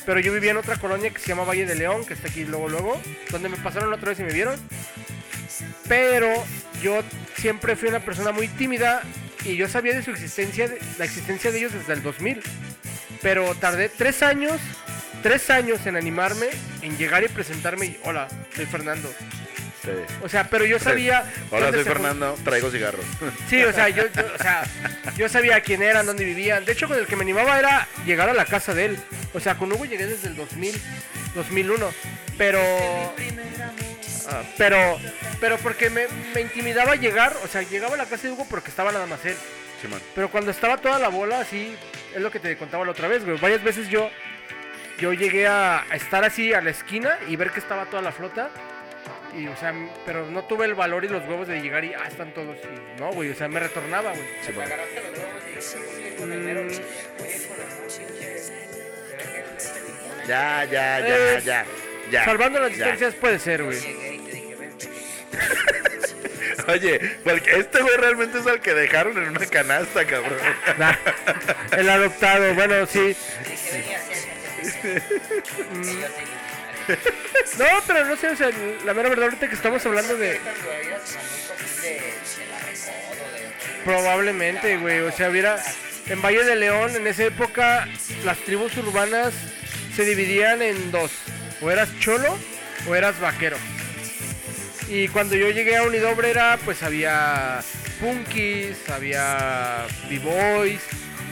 pero yo vivía en otra colonia que se llama Valle de León, que está aquí luego, luego, donde me pasaron otra vez y me vieron. Pero yo siempre fui una persona muy tímida y yo sabía de su existencia, de- la existencia de ellos desde el 2000. Pero tardé tres años, tres años en animarme, en llegar y presentarme y, hola, soy Fernando. Sí. O sea, pero yo sabía. Hola, soy Fernando, traigo cigarros. Sí, o sea, yo, yo- o sea, yo sabía quién eran, dónde vivían. De hecho, con el que me animaba era llegar a la casa de él. O sea, con Hugo llegué desde el 2000, 2001. Pero. Ah, pero. Pero porque me, me intimidaba llegar. O sea, llegaba a la casa de Hugo porque estaba nada más él. Pero cuando estaba toda la bola, así, es lo que te contaba la otra vez, güey. Varias veces yo, yo llegué a, estar así a la esquina y ver que estaba toda la flota. Y, o sea, pero no tuve el valor y los huevos de llegar y, ah, están todos. Y, no, güey, o sea, me retornaba, güey. Mm, Ya, ya, ya, Eh, ya. Ya. salvando las distancias puede ser, güey. Oye, porque este güey realmente es el que dejaron en una canasta, cabrón. Nah, el adoptado, bueno, sí. No, pero no sé, o sea, la mera verdad ahorita que estamos hablando de... Probablemente, güey. O sea, hubiera. En Valle de León, en esa época, las tribus urbanas se dividían en dos: o eras cholo o eras vaquero. Y cuando yo llegué a Unidobrera, pues había punkies, había b-boys,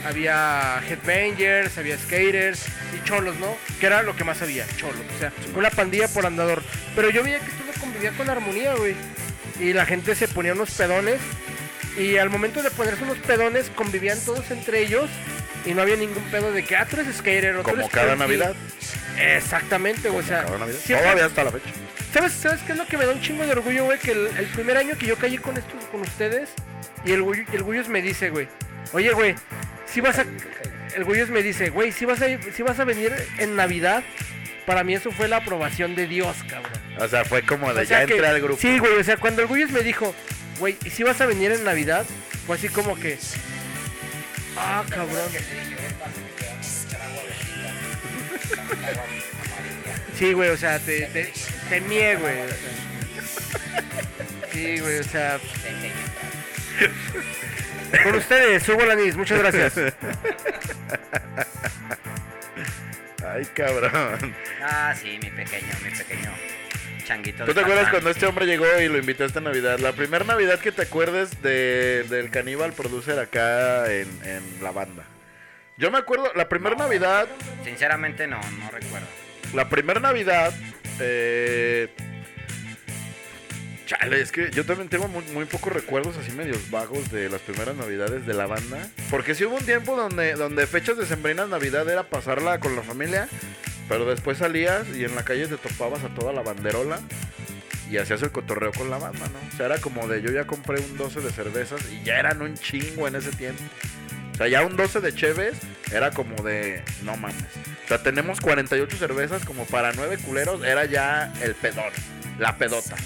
había headbangers, había skaters y cholos, ¿no? Que era lo que más había, cholos. O sea, una pandilla por andador. Pero yo veía que todo convivía con armonía, güey. Y la gente se ponía unos pedones. Y al momento de ponerse unos pedones, convivían todos entre ellos. Y no había ningún pedo de que, ah, tú eres skater o tú Como eres cada. Navidad. Exactamente, güey. O sea, Cada Navidad. siempre- Todavía hasta la fecha. ¿Sabes, ¿Sabes qué es lo que me da un chingo de orgullo, güey? Que el, el primer año que yo caí con estos, con ustedes, y el, Gullo- el Guyos me dice, güey, oye, güey, si vas a... El Guyos me dice, güey, si vas a, si vas a venir en Navidad, para mí eso fue la aprobación de Dios, cabrón. O sea, fue como de O sea ya que- entré al grupo. Sí, güey, o sea, cuando el Guyes me dijo, güey, ¿y si vas a venir en Navidad? Fue así como que. Ah, cabrón. Sí, güey, o sea, te, te, te mié, güey. o sea. Sí, güey, o sea. Con ustedes, Hugo Lanis, muchas gracias. Ay, cabrón. Ah, sí, mi pequeño, mi pequeño changuito. ¿Tú te acuerdas cuando este hombre llegó y lo invitó esta Navidad? La primera Navidad que te acuerdes de, del caníbal producer acá en, en la banda. Yo me acuerdo, la primera Navidad, Sinceramente no, no recuerdo. la primera Navidad, eh, chale, es que yo también tengo muy, muy pocos recuerdos así medios vagos de las primeras Navidades de la banda. Porque sí hubo un tiempo donde, donde fechas de sembrinas Navidad era pasarla con la familia, pero después salías y en la calle te topabas a toda la banderola y hacías el cotorreo con la banda, ¿no? O sea, era como de yo ya compré un 12 de cervezas y ya eran un chingo en ese tiempo. O sea, ya un 12 de cheves era como de no mames. O sea, tenemos 48 cervezas como para 9 culeros, era ya el pedón, la pedota.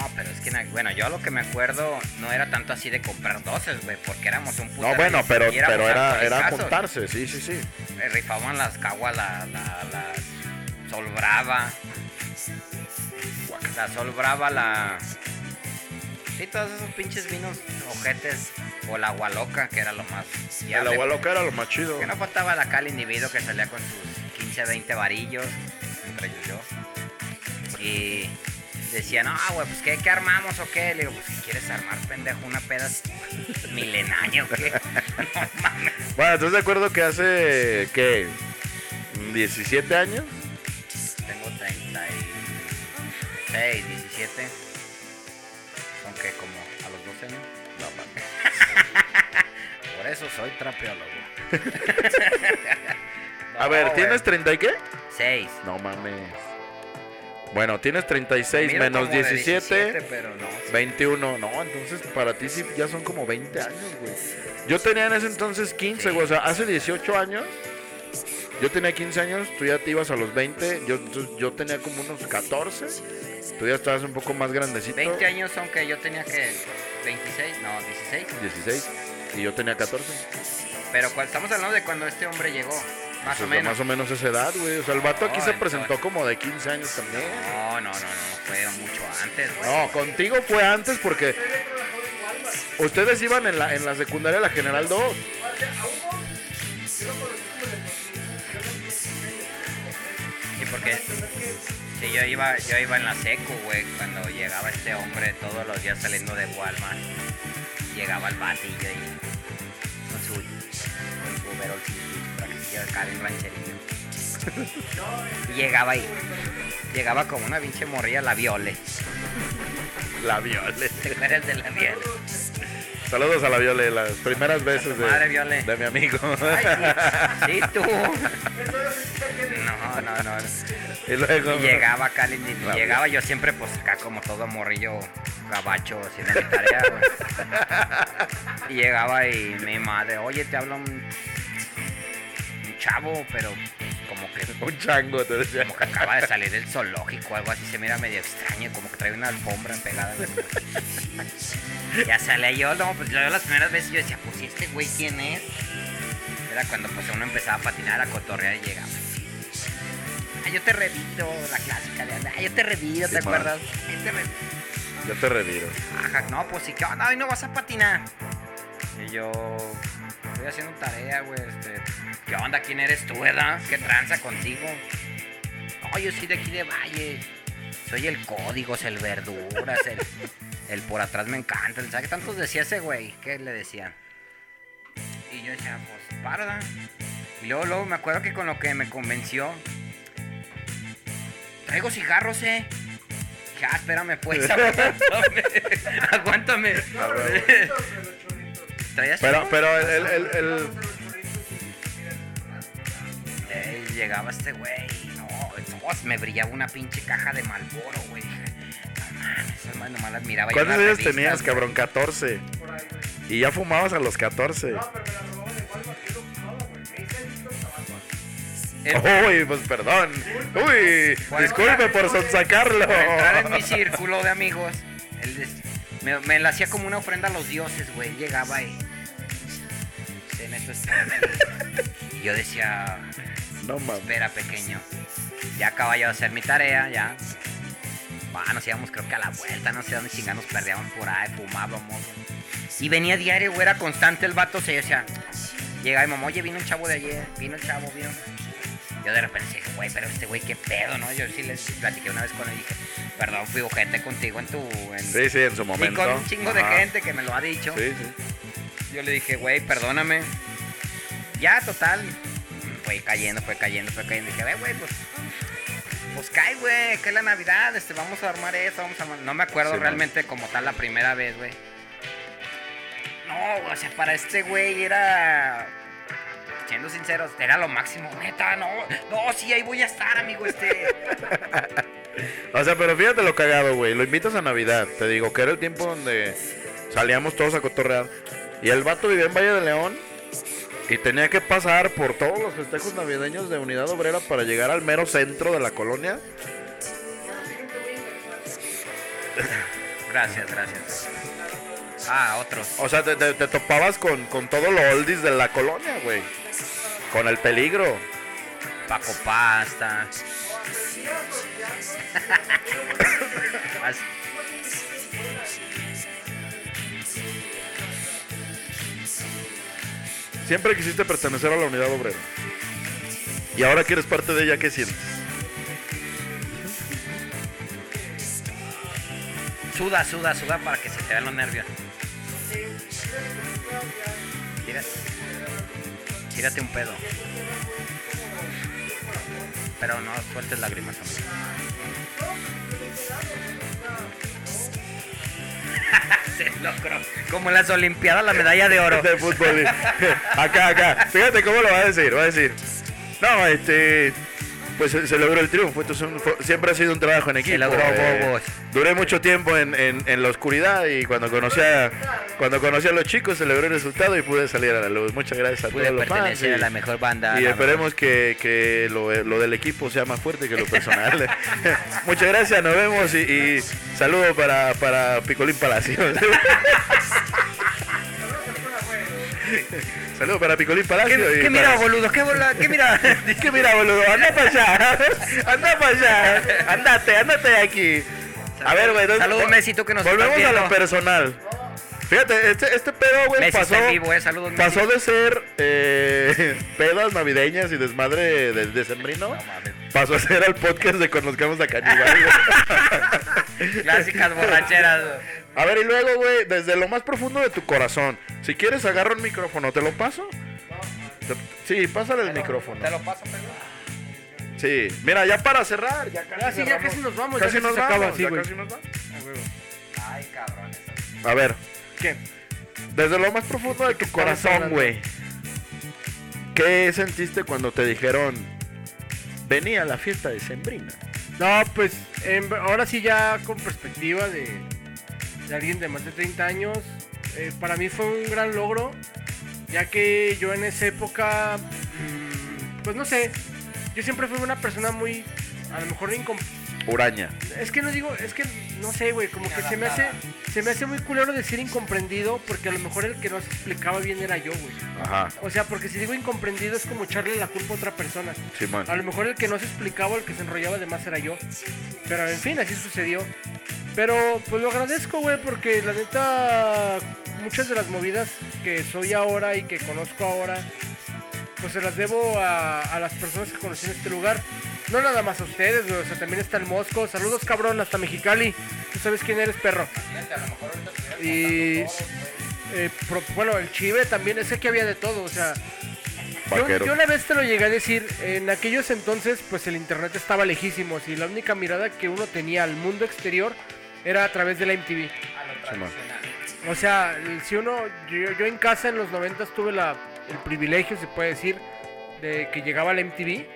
No, pero es que, bueno, yo lo que me acuerdo no era tanto así de comprar doces, güey, porque éramos un puto. No, bueno, pero, pero era, era juntarse, sí, sí, sí. Rifaban las caguas, la, la, la Sol Brava. La Sol Brava, la. Sí, todos esos pinches vinos ojetes. O la agua loca, que era lo más. El fiable. agua loca era lo más chido. Que no faltaba la cal individuo que salía con sus 15, 20 varillos, entre yo. Y decía, no, güey, pues ¿qué, ¿qué armamos o qué? Le digo, pues si quieres armar, pendejo, una peda milenario, ¿qué? No mames. Bueno, ¿estás de acuerdo que hace, qué? 17 años? Tengo 36, 17. Son que como a los 12 años. No mames. Por eso soy trapeólogo. A ver, ¿tienes 30 y qué? 6. No mames. Bueno, tienes 36 menos 17, pero no. 21. No, entonces para ti sí ya son como 20 años, güey. Yo tenía en ese entonces 15, güey. O sea, hace 18 años. Yo tenía 15 años, tú ya te ibas a los 20. Yo, yo tenía como unos 14. Tú ya estabas un poco más grandecito. 20 años son que yo tenía que 26, no, 16. 16. Y yo tenía 14. Pero cuando estamos hablando de cuando este hombre llegó, más o menos. Más o menos esa edad, güey. O sea, el vato aquí se entonces- presentó como de 15 años también. No, no, no, no, fue mucho antes, güey. No, contigo fue antes porque ustedes iban en la, en la secundaria la General 2. Sí, porque sí, yo iba, yo iba en la seco, güey, cuando llegaba este hombre todos los días saliendo de Walmart. Llegaba el batillo y con su, con su overol se acá rancherillo. Y llegaba ahí. Llegaba como una pinche morrilla, la viole. La Viole. ¿Te acuerdas de la viole? Saludos a la Viole, las primeras veces de, madre, Viole. de mi amigo. Ay, sí, tú. No, no, no. y luego. Y llegaba acá, y llegaba yo siempre pues acá como todo morrillo gabacho haciendo mi tarea. Y llegaba y mi madre, oye, te habla un, un chavo, pero como que Un chango, te decía. como que acaba de salir del zoológico, algo así, se mira medio extraño, como que trae una alfombra pegada. ya sale yo, no, pues yo las primeras veces yo decía, pues ¿y este güey quién es? Era cuando pues uno empezaba a patinar, a cotorrear y llegaba. Ah, yo te revido, la clásica de, ah, yo te revido, ¿te Sí, acuerdas? Yo te revido. Yo te reviro. Ajá, no, pues sí, ¿qué onda? Hoy no vas a patinar. Y yo estoy haciendo tarea, güey. Este, ¿Qué onda? ¿Quién eres tú, verdad? ¿Qué tranza contigo? No, yo soy de aquí de Valle. Soy el códigos, el verduras, el, el por atrás me encanta. ¿Sabes qué tantos decía ese güey? ¿Qué le decían? Y yo decía, pues, parda. Y luego, luego me acuerdo que con lo que me convenció. Traigo cigarros, eh. Ya, espérame, pues, aguántame. aguántame. ¿Traías Pero, pero el, el, el- el- Ey, llegaba este güey, no, no, me brillaba una pinche caja de Malboro, güey. No mames, madre nomás la admiraba. yo en ¿Cuántos las años tenías, güey. cabrón? 14. Y ya fumabas a los 14. el- Uy, pues perdón. Uy, disculpe por sonsacarlo. por entrar en mi círculo de amigos, él me, me la hacía como una ofrenda a los dioses, güey. Llegaba y. Ten esto está aquí". Y yo decía, No mames. espera, pequeño. Ya acababa yo de hacer mi tarea, ya. Va, nos íbamos creo que a la vuelta, no sé dónde chingados perdíamos por ahí, fumábamos. Y venía diario, güey, era constante el vato, o sea, yo decía, llegaba y mamá, oye, vino un chavo de ayer, vino el chavo, vino. Yo de repente dije, güey, pero este güey, qué pedo, ¿no? Yo sí les platiqué una vez con él y dije, perdón, fui ojete contigo en tu... En, Sí, sí, en su y momento. con un chingo de gente que me lo ha dicho. Sí, sí. Yo le dije, güey, perdóname. Ya, total. Fue cayendo, fue cayendo, fue cayendo. Dije, "Ve, güey, pues. Pues cae, güey, que es la Navidad, este, vamos a armar eso, vamos a armar. No me acuerdo Sí, man. realmente como tal la primera vez, güey. No, o sea, para este güey era. Siendo sinceros, era lo máximo, neta, no, no, sí, ahí voy a estar, amigo, este. O sea, pero fíjate lo cagado, güey. Lo invitas a Navidad. Te digo que era el tiempo donde salíamos todos a cotorrear. Y el vato vivía en Valle de León. Y tenía que pasar por todos los festejos navideños de Unidad Obrera para llegar al mero centro de la colonia. Gracias, gracias. Ah, otros. O sea, te, te- te topabas con, con todo lo oldies de la colonia, güey. Con el peligro. Paco Pasta. As- Siempre quisiste pertenecer a la Unidad Obrera. Y ahora que eres parte de ella, ¿qué sientes? Suda, suda, suda para que se te vean los nervios. Tira- Tírate un pedo. Pero no sueltes lágrimas, amigo. se. Como en las Olimpiadas, la medalla de oro. de fútbol. acá, acá. Fíjate cómo lo va a decir. Va a decir, no, este, pues se, se logró el triunfo. Esto es un- fue- siempre ha sido un trabajo en equipo. logró, eh, duré mucho tiempo en, en- en la oscuridad y cuando conocí a, cuando conocí a los chicos celebré el resultado y pude salir a la luz. Muchas gracias a Pude todos los fans. y- a la mejor banda. y esperemos que, que lo, lo del equipo sea más fuerte que lo personal. Muchas gracias, nos vemos y, y saludos para, para Picolín Palacio. saludos para Picolín Palacio. ¿Qué, y qué para- mira, boludo? ¿Qué, bola- qué mira? ¿Qué mira, boludo? Anda para allá. Anda para allá. Andate, andate de aquí. A ver, güey. entonces, Saludos, Messi, tú que nos Volvemos a lo personal. Fíjate, este, este pedo, güey, pasó, vivo, eh. Saludos, pasó de ser eh, pedas navideñas y desmadre de, de sembrino, No pasó a ser el podcast de Conozcamos a Caníbal. Clásicas borracheras. A ver, y luego, güey, desde lo más profundo de tu corazón, si quieres agarro el micrófono, ¿te lo paso? Te- Sí, pásale el micrófono. Te lo paso, Pedro. Sí, mira, ya para cerrar, ya casi, Ya, sí, ya casi nos vamos, ya Casi casi nos vamos, ya casi nos vamos. Ay, cabrón. eso. A ver, ¿Qué? desde lo más profundo de tu corazón, güey. ¿Qué sentiste cuando te dijeron venía a la fiesta de Sembrina? No, pues en- ahora sí ya con perspectiva de, de alguien de más de 30 años, eh, para mí fue un gran logro, ya que yo en esa época, mm, pues no sé, yo siempre fui una persona muy, a lo mejor Uraña. es que no digo, es que no sé, güey, como que se me hace, se me hace muy culero decir incomprendido, porque a lo mejor el que no se explicaba bien era yo, güey. Ajá, O sea, porque si digo incomprendido es como echarle la culpa a otra persona. Simón. A lo mejor el que no se explicaba el que se enrollaba de más era yo. Pero en fin, así sucedió. Pero pues lo agradezco, güey, porque la neta, muchas de las movidas que soy ahora y que conozco ahora, pues se las debo a, a las personas que conocí en este lugar. No nada más a ustedes, güey, o sea, también está el Mosco. Saludos, cabrón, hasta Mexicali. Tú sabes quién eres, perro. Y... eh, pro- bueno, el Chive también, ese que había de todo, o sea... Yo, una vez te lo llegué a decir, en aquellos entonces pues el internet estaba lejísimo y la única mirada que uno tenía al mundo exterior era a través de la MTV. Simón. O sea, si uno, yo, yo en casa en los 90 tuve la, el privilegio, se puede decir, de que llegaba la MTV.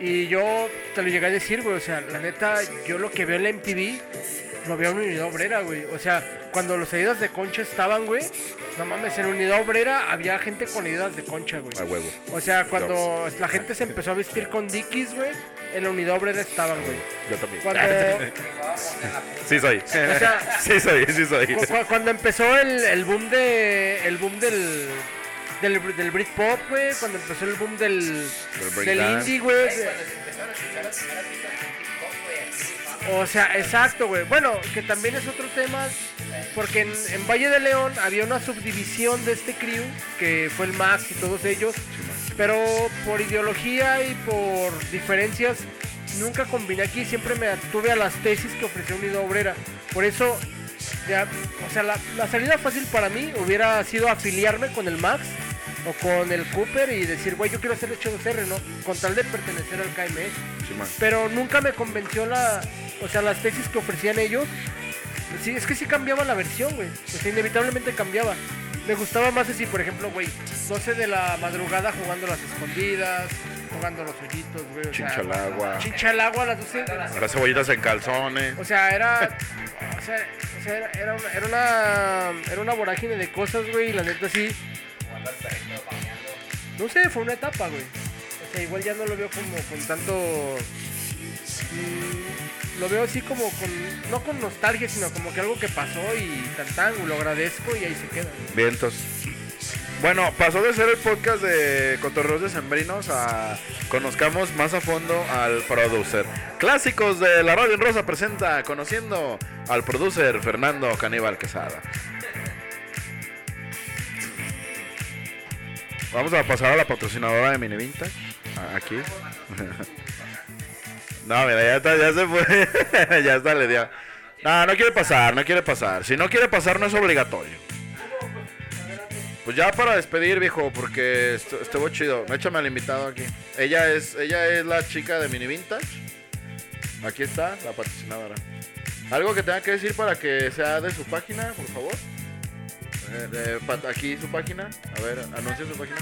Y yo te lo llegué a decir, güey, o sea, la neta, yo lo que veo en la MTV lo había en unidad obrera, güey. O sea, cuando los Adidas de concha estaban, güey, no mames, en unidad obrera había gente con Adidas de concha, güey. A huevo. O sea, cuando la gente se empezó a vestir con Dickies, güey, en la unidad obrera estaban, güey. Yo también. Cuando, Sí soy. sea- sí soy, sí soy. cu- cu- cuando empezó el, el boom de el boom del del, del Britpop, güey, cuando empezó el boom del del, breakdance. indie, güey. O sea, exacto, güey. Bueno, que también es otro tema, porque en, en Valle de León había una subdivisión de este crew, que fue el Max y todos ellos, pero por ideología y por diferencias, nunca combiné aquí, siempre me atuve a las tesis que ofrecía Unidad Obrera. Por eso, ya, o sea, la, la salida fácil para mí hubiera sido afiliarme con el Max o con el Cooper y decir, güey, yo quiero hacer el 2R, ¿no? Con tal de pertenecer al KMS pero nunca me convenció la, o sea, las tesis que ofrecían ellos. Sí, es que sí cambiaba la versión, güey. O sea, inevitablemente cambiaba. Me gustaba más decir, por ejemplo, güey, 12 de la madrugada jugando las escondidas, jugando los hoyitos, güey. o sea, Chincha al agua. Chincha al agua a las 12. Las cebollitas en calzones. O sea, era. O sea, o sea, era, era una, era una. Era una vorágine de cosas, güey. Y la neta sí. No sé, fue una etapa, güey. O sea, igual ya no lo veo como con tanto. mm, lo veo así como con. No con nostalgia, sino como que algo que pasó y tan tan, lo agradezco y ahí se queda. Vientos. Bueno, pasó de ser el podcast de Cotorreos de Sembrinos a conozcamos más a fondo al producer. Clásicos de la Radio en Rosa presenta conociendo al producer Fernando Caníbal Quesada. Vamos a pasar a la patrocinadora de Mini Vintage. Aquí. No, mira, ya, está, ya se fue. ya está, le dio. No, no quiere pasar, no quiere pasar. Si no quiere pasar, no es obligatorio. Pues ya para despedir, viejo, porque estu- estuvo chido. Échame al invitado aquí. Ella es, ella es la chica de Mini Vintage. Aquí está, la patrocinadora. Algo que tenga que decir para que sea de su página, por favor. Eh, aquí su página. A ver, anuncia su página.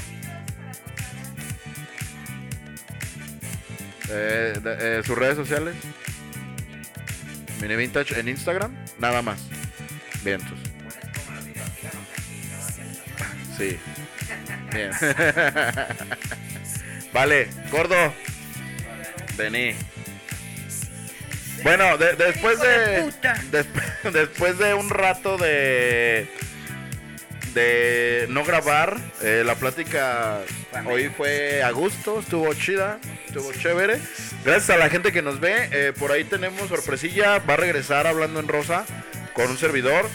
Eh, de- eh, sus redes sociales. Mini Vintage en Instagram. Nada más. Vientos. Sí. Bien. vale, gordo. Vení. Bueno, de- después de, desp- después de un rato de de no grabar, eh, la plática hoy fue a gusto, estuvo chida, estuvo chévere. Gracias a la gente que nos ve, eh, por ahí tenemos sorpresilla, va a regresar hablando en rosa con un servidor.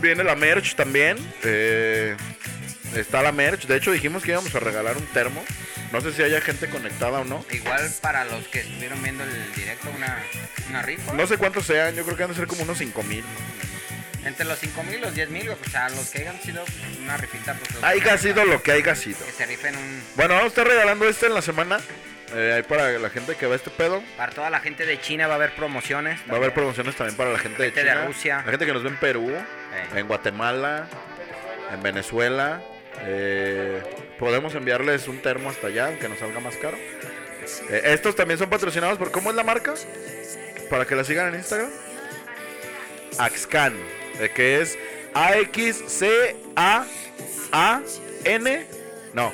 Viene la merch también. eh, está la merch. De hecho, dijimos que íbamos a regalar un termo. No sé si haya gente conectada o no. Igual para los que estuvieron viendo el directo, una, una rifa. No sé cuántos sean. Yo creo que han de ser como unos 5 mil. Entre los 5 mil y los 10 mil, o sea, los que hayan sido una rifita, pues Haiga sido lo que haya sido. que se rifen un. Bueno, vamos a estar regalando este en la semana. Eh, ahí para la gente que ve este pedo. Para toda la gente de China va a haber promociones. Va a haber promociones también para la gente de Gente de China. Rusia. La gente que nos ve en Perú, en Guatemala, en Venezuela. Eh, podemos enviarles un termo hasta allá, aunque nos salga más caro. Eh, estos también son patrocinados por. ¿Cómo es la marca? Para que la sigan en Instagram. Axcan, eh, que es A-X-C-A-A-N. No,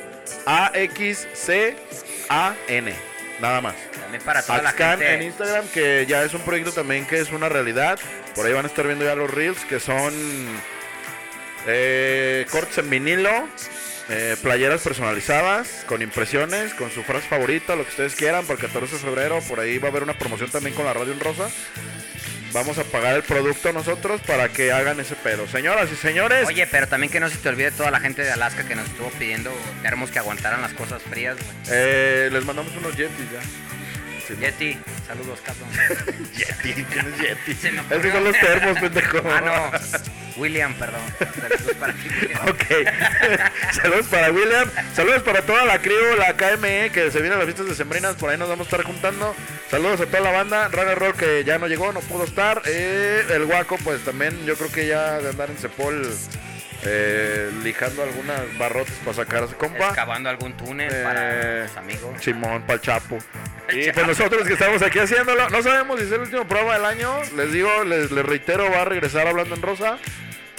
A-X-C-A-N. Nada más. También para toda la Axcan gente. en Instagram, que ya es un proyecto también que es una realidad. Por ahí van a estar viendo ya los reels, que son eh, cortes en vinilo, eh, playeras personalizadas, con impresiones, con su frase favorita, lo que ustedes quieran, por el 14 de febrero. Por ahí va a haber una promoción también con la Radio en Rosa. Vamos a pagar el producto nosotros para que hagan ese pedo. Señoras y señores, Oye, pero también que no se te olvide toda la gente de Alaska que nos estuvo pidiendo termos que aguantaran las cosas frías, güey. eh, les mandamos unos yetis ya. Yeti, saludos, cabrón. Yeti, ¿quién es Yeti? Se me son los termos, pendejo. Ah, no. William, perdón. Saludos para William. Ok. Saludos para William. Saludos para toda la crew, la KME, que se vienen las fiestas de Sembrinas. Por ahí nos vamos a estar juntando. Saludos a toda la banda. Runner Roll que ya no llegó, no pudo estar. Eh, el Guaco, pues también yo creo que ya de andar en Cepol eh, lijando algunas barrotes para sacar a su compa. Excavando algún túnel Eh, para los amigos. Simón, pa'l Chapo. Y pues nosotros que estamos aquí haciéndolo, no sabemos si es el último programa del año. Les digo, les, les reitero, va a regresar hablando en rosa.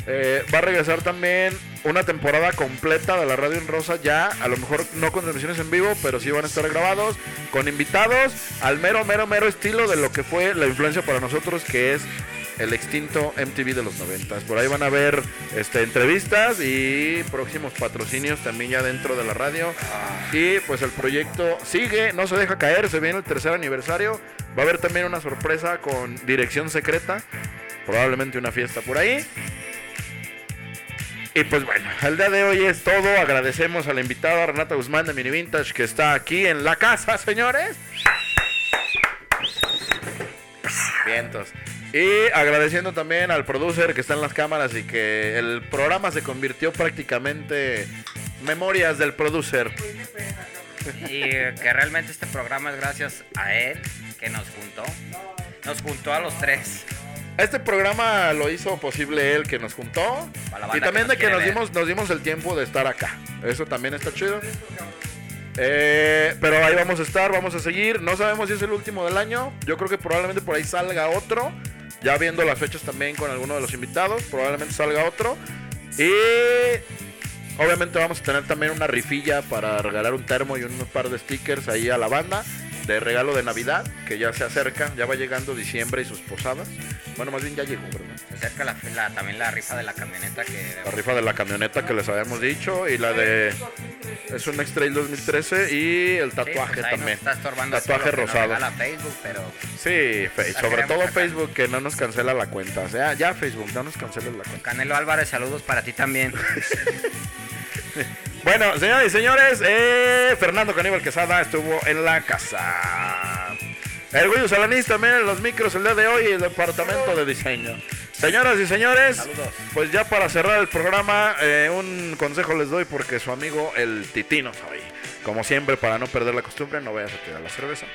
Eh, va a regresar también una temporada completa de la radio en rosa ya, a lo mejor no con transmisiones en vivo, pero sí van a estar grabados, con invitados, al mero, mero, mero estilo de lo que fue la influencia para nosotros, que es el extinto MTV de los 90. Por ahí van a ver este, entrevistas y próximos patrocinios también ya dentro de la radio. Y pues el proyecto sigue, no se deja caer, se viene el tercer aniversario. Va a haber también una sorpresa con dirección secreta, probablemente una fiesta por ahí. Y pues bueno, el día de hoy es todo. Agradecemos a la invitada Renata Guzmán de Mini Vintage que está aquí en la casa, señores. Vientos. Y agradeciendo también al producer que está en las cámaras y que el programa se convirtió prácticamente memorias del producer. Y que realmente este programa es gracias a él que nos juntó. Nos juntó a los tres. Este programa lo hizo posible él que nos juntó y también que de que nos dimos, nos dimos el tiempo de estar acá. Eso también está chido. Eh, pero ahí vamos a estar, vamos a seguir. No sabemos si es el último del año. Yo creo que probablemente por ahí salga otro. Ya viendo las fechas también con alguno de los invitados, probablemente salga otro. Y obviamente vamos a tener también una rifilla para regalar un termo y un par de stickers ahí a la banda de regalo de Navidad, que ya se acerca, ya va llegando diciembre y sus posadas. Bueno, más bien ya llegó, ¿verdad? Se acerca la, la- también la rifa de la camioneta que La rifa de la camioneta que les habíamos dicho y la de es un X-Trail 2013 y el Sí, tatuaje pues ahí nos también. está estorbando Tatuaje rosado. regala Facebook, pero Sí, fe- sobre todo. Facebook que no nos cancela la cuenta. O sea, ya Facebook, no nos cancela la cuenta. Canelo Álvarez, saludos para ti también. Bueno, señoras y señores, eh, Fernando Caníbal Quesada estuvo en la casa. El Guido Salanís también en los micros el día de hoy y el departamento de diseño. Señoras y señores, Saludos. pues ya para cerrar el programa, eh, un consejo les doy porque su amigo el Titino soy. Como siempre, para no perder la costumbre, no vayas a tirar la cerveza.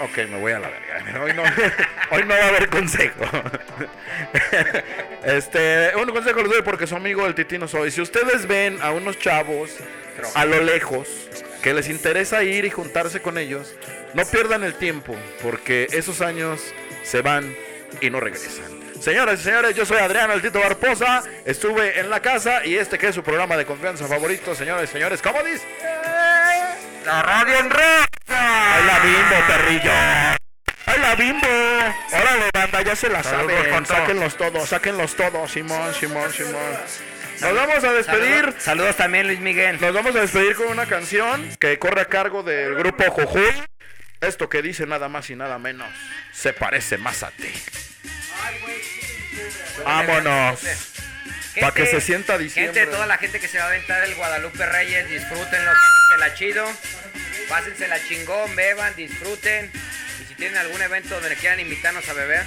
Ok, me voy a la verga. Hoy no, hoy no va a haber consejo. Este, un consejo les doy porque su amigo el Titino soy. Si ustedes ven a unos chavos a lo lejos que les interesa ir y juntarse con ellos, no pierdan el tiempo porque esos años se van y no regresan. Señoras y señores, yo soy Adrián el Tito Barposa, estuve en la casa y este que es su programa de confianza favorito, señores y señores, ¿cómo dice? La radio en rosa. ¡Ay, la bimbo, perrillo! ¡Ay, la bimbo! Órale, banda, ya se la todo. Sáquenlos todos, sáquenlos todos, Simón, Simón, Simón. Nos vamos a despedir. Saludos, saludos también Luis Miguel. Nos vamos a despedir con una canción que corre a cargo del grupo Jujuy. Esto que dice nada más y nada menos, se parece más a ti. Vámonos. Pa' que se sienta diciembre. Gente, toda la gente que se va a aventar el Guadalupe Reyes, disfrútenlo, la chido, pásensela chingón, beban, disfruten. Y si tienen algún evento donde quieran invitarnos a beber,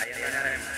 allá andaremos.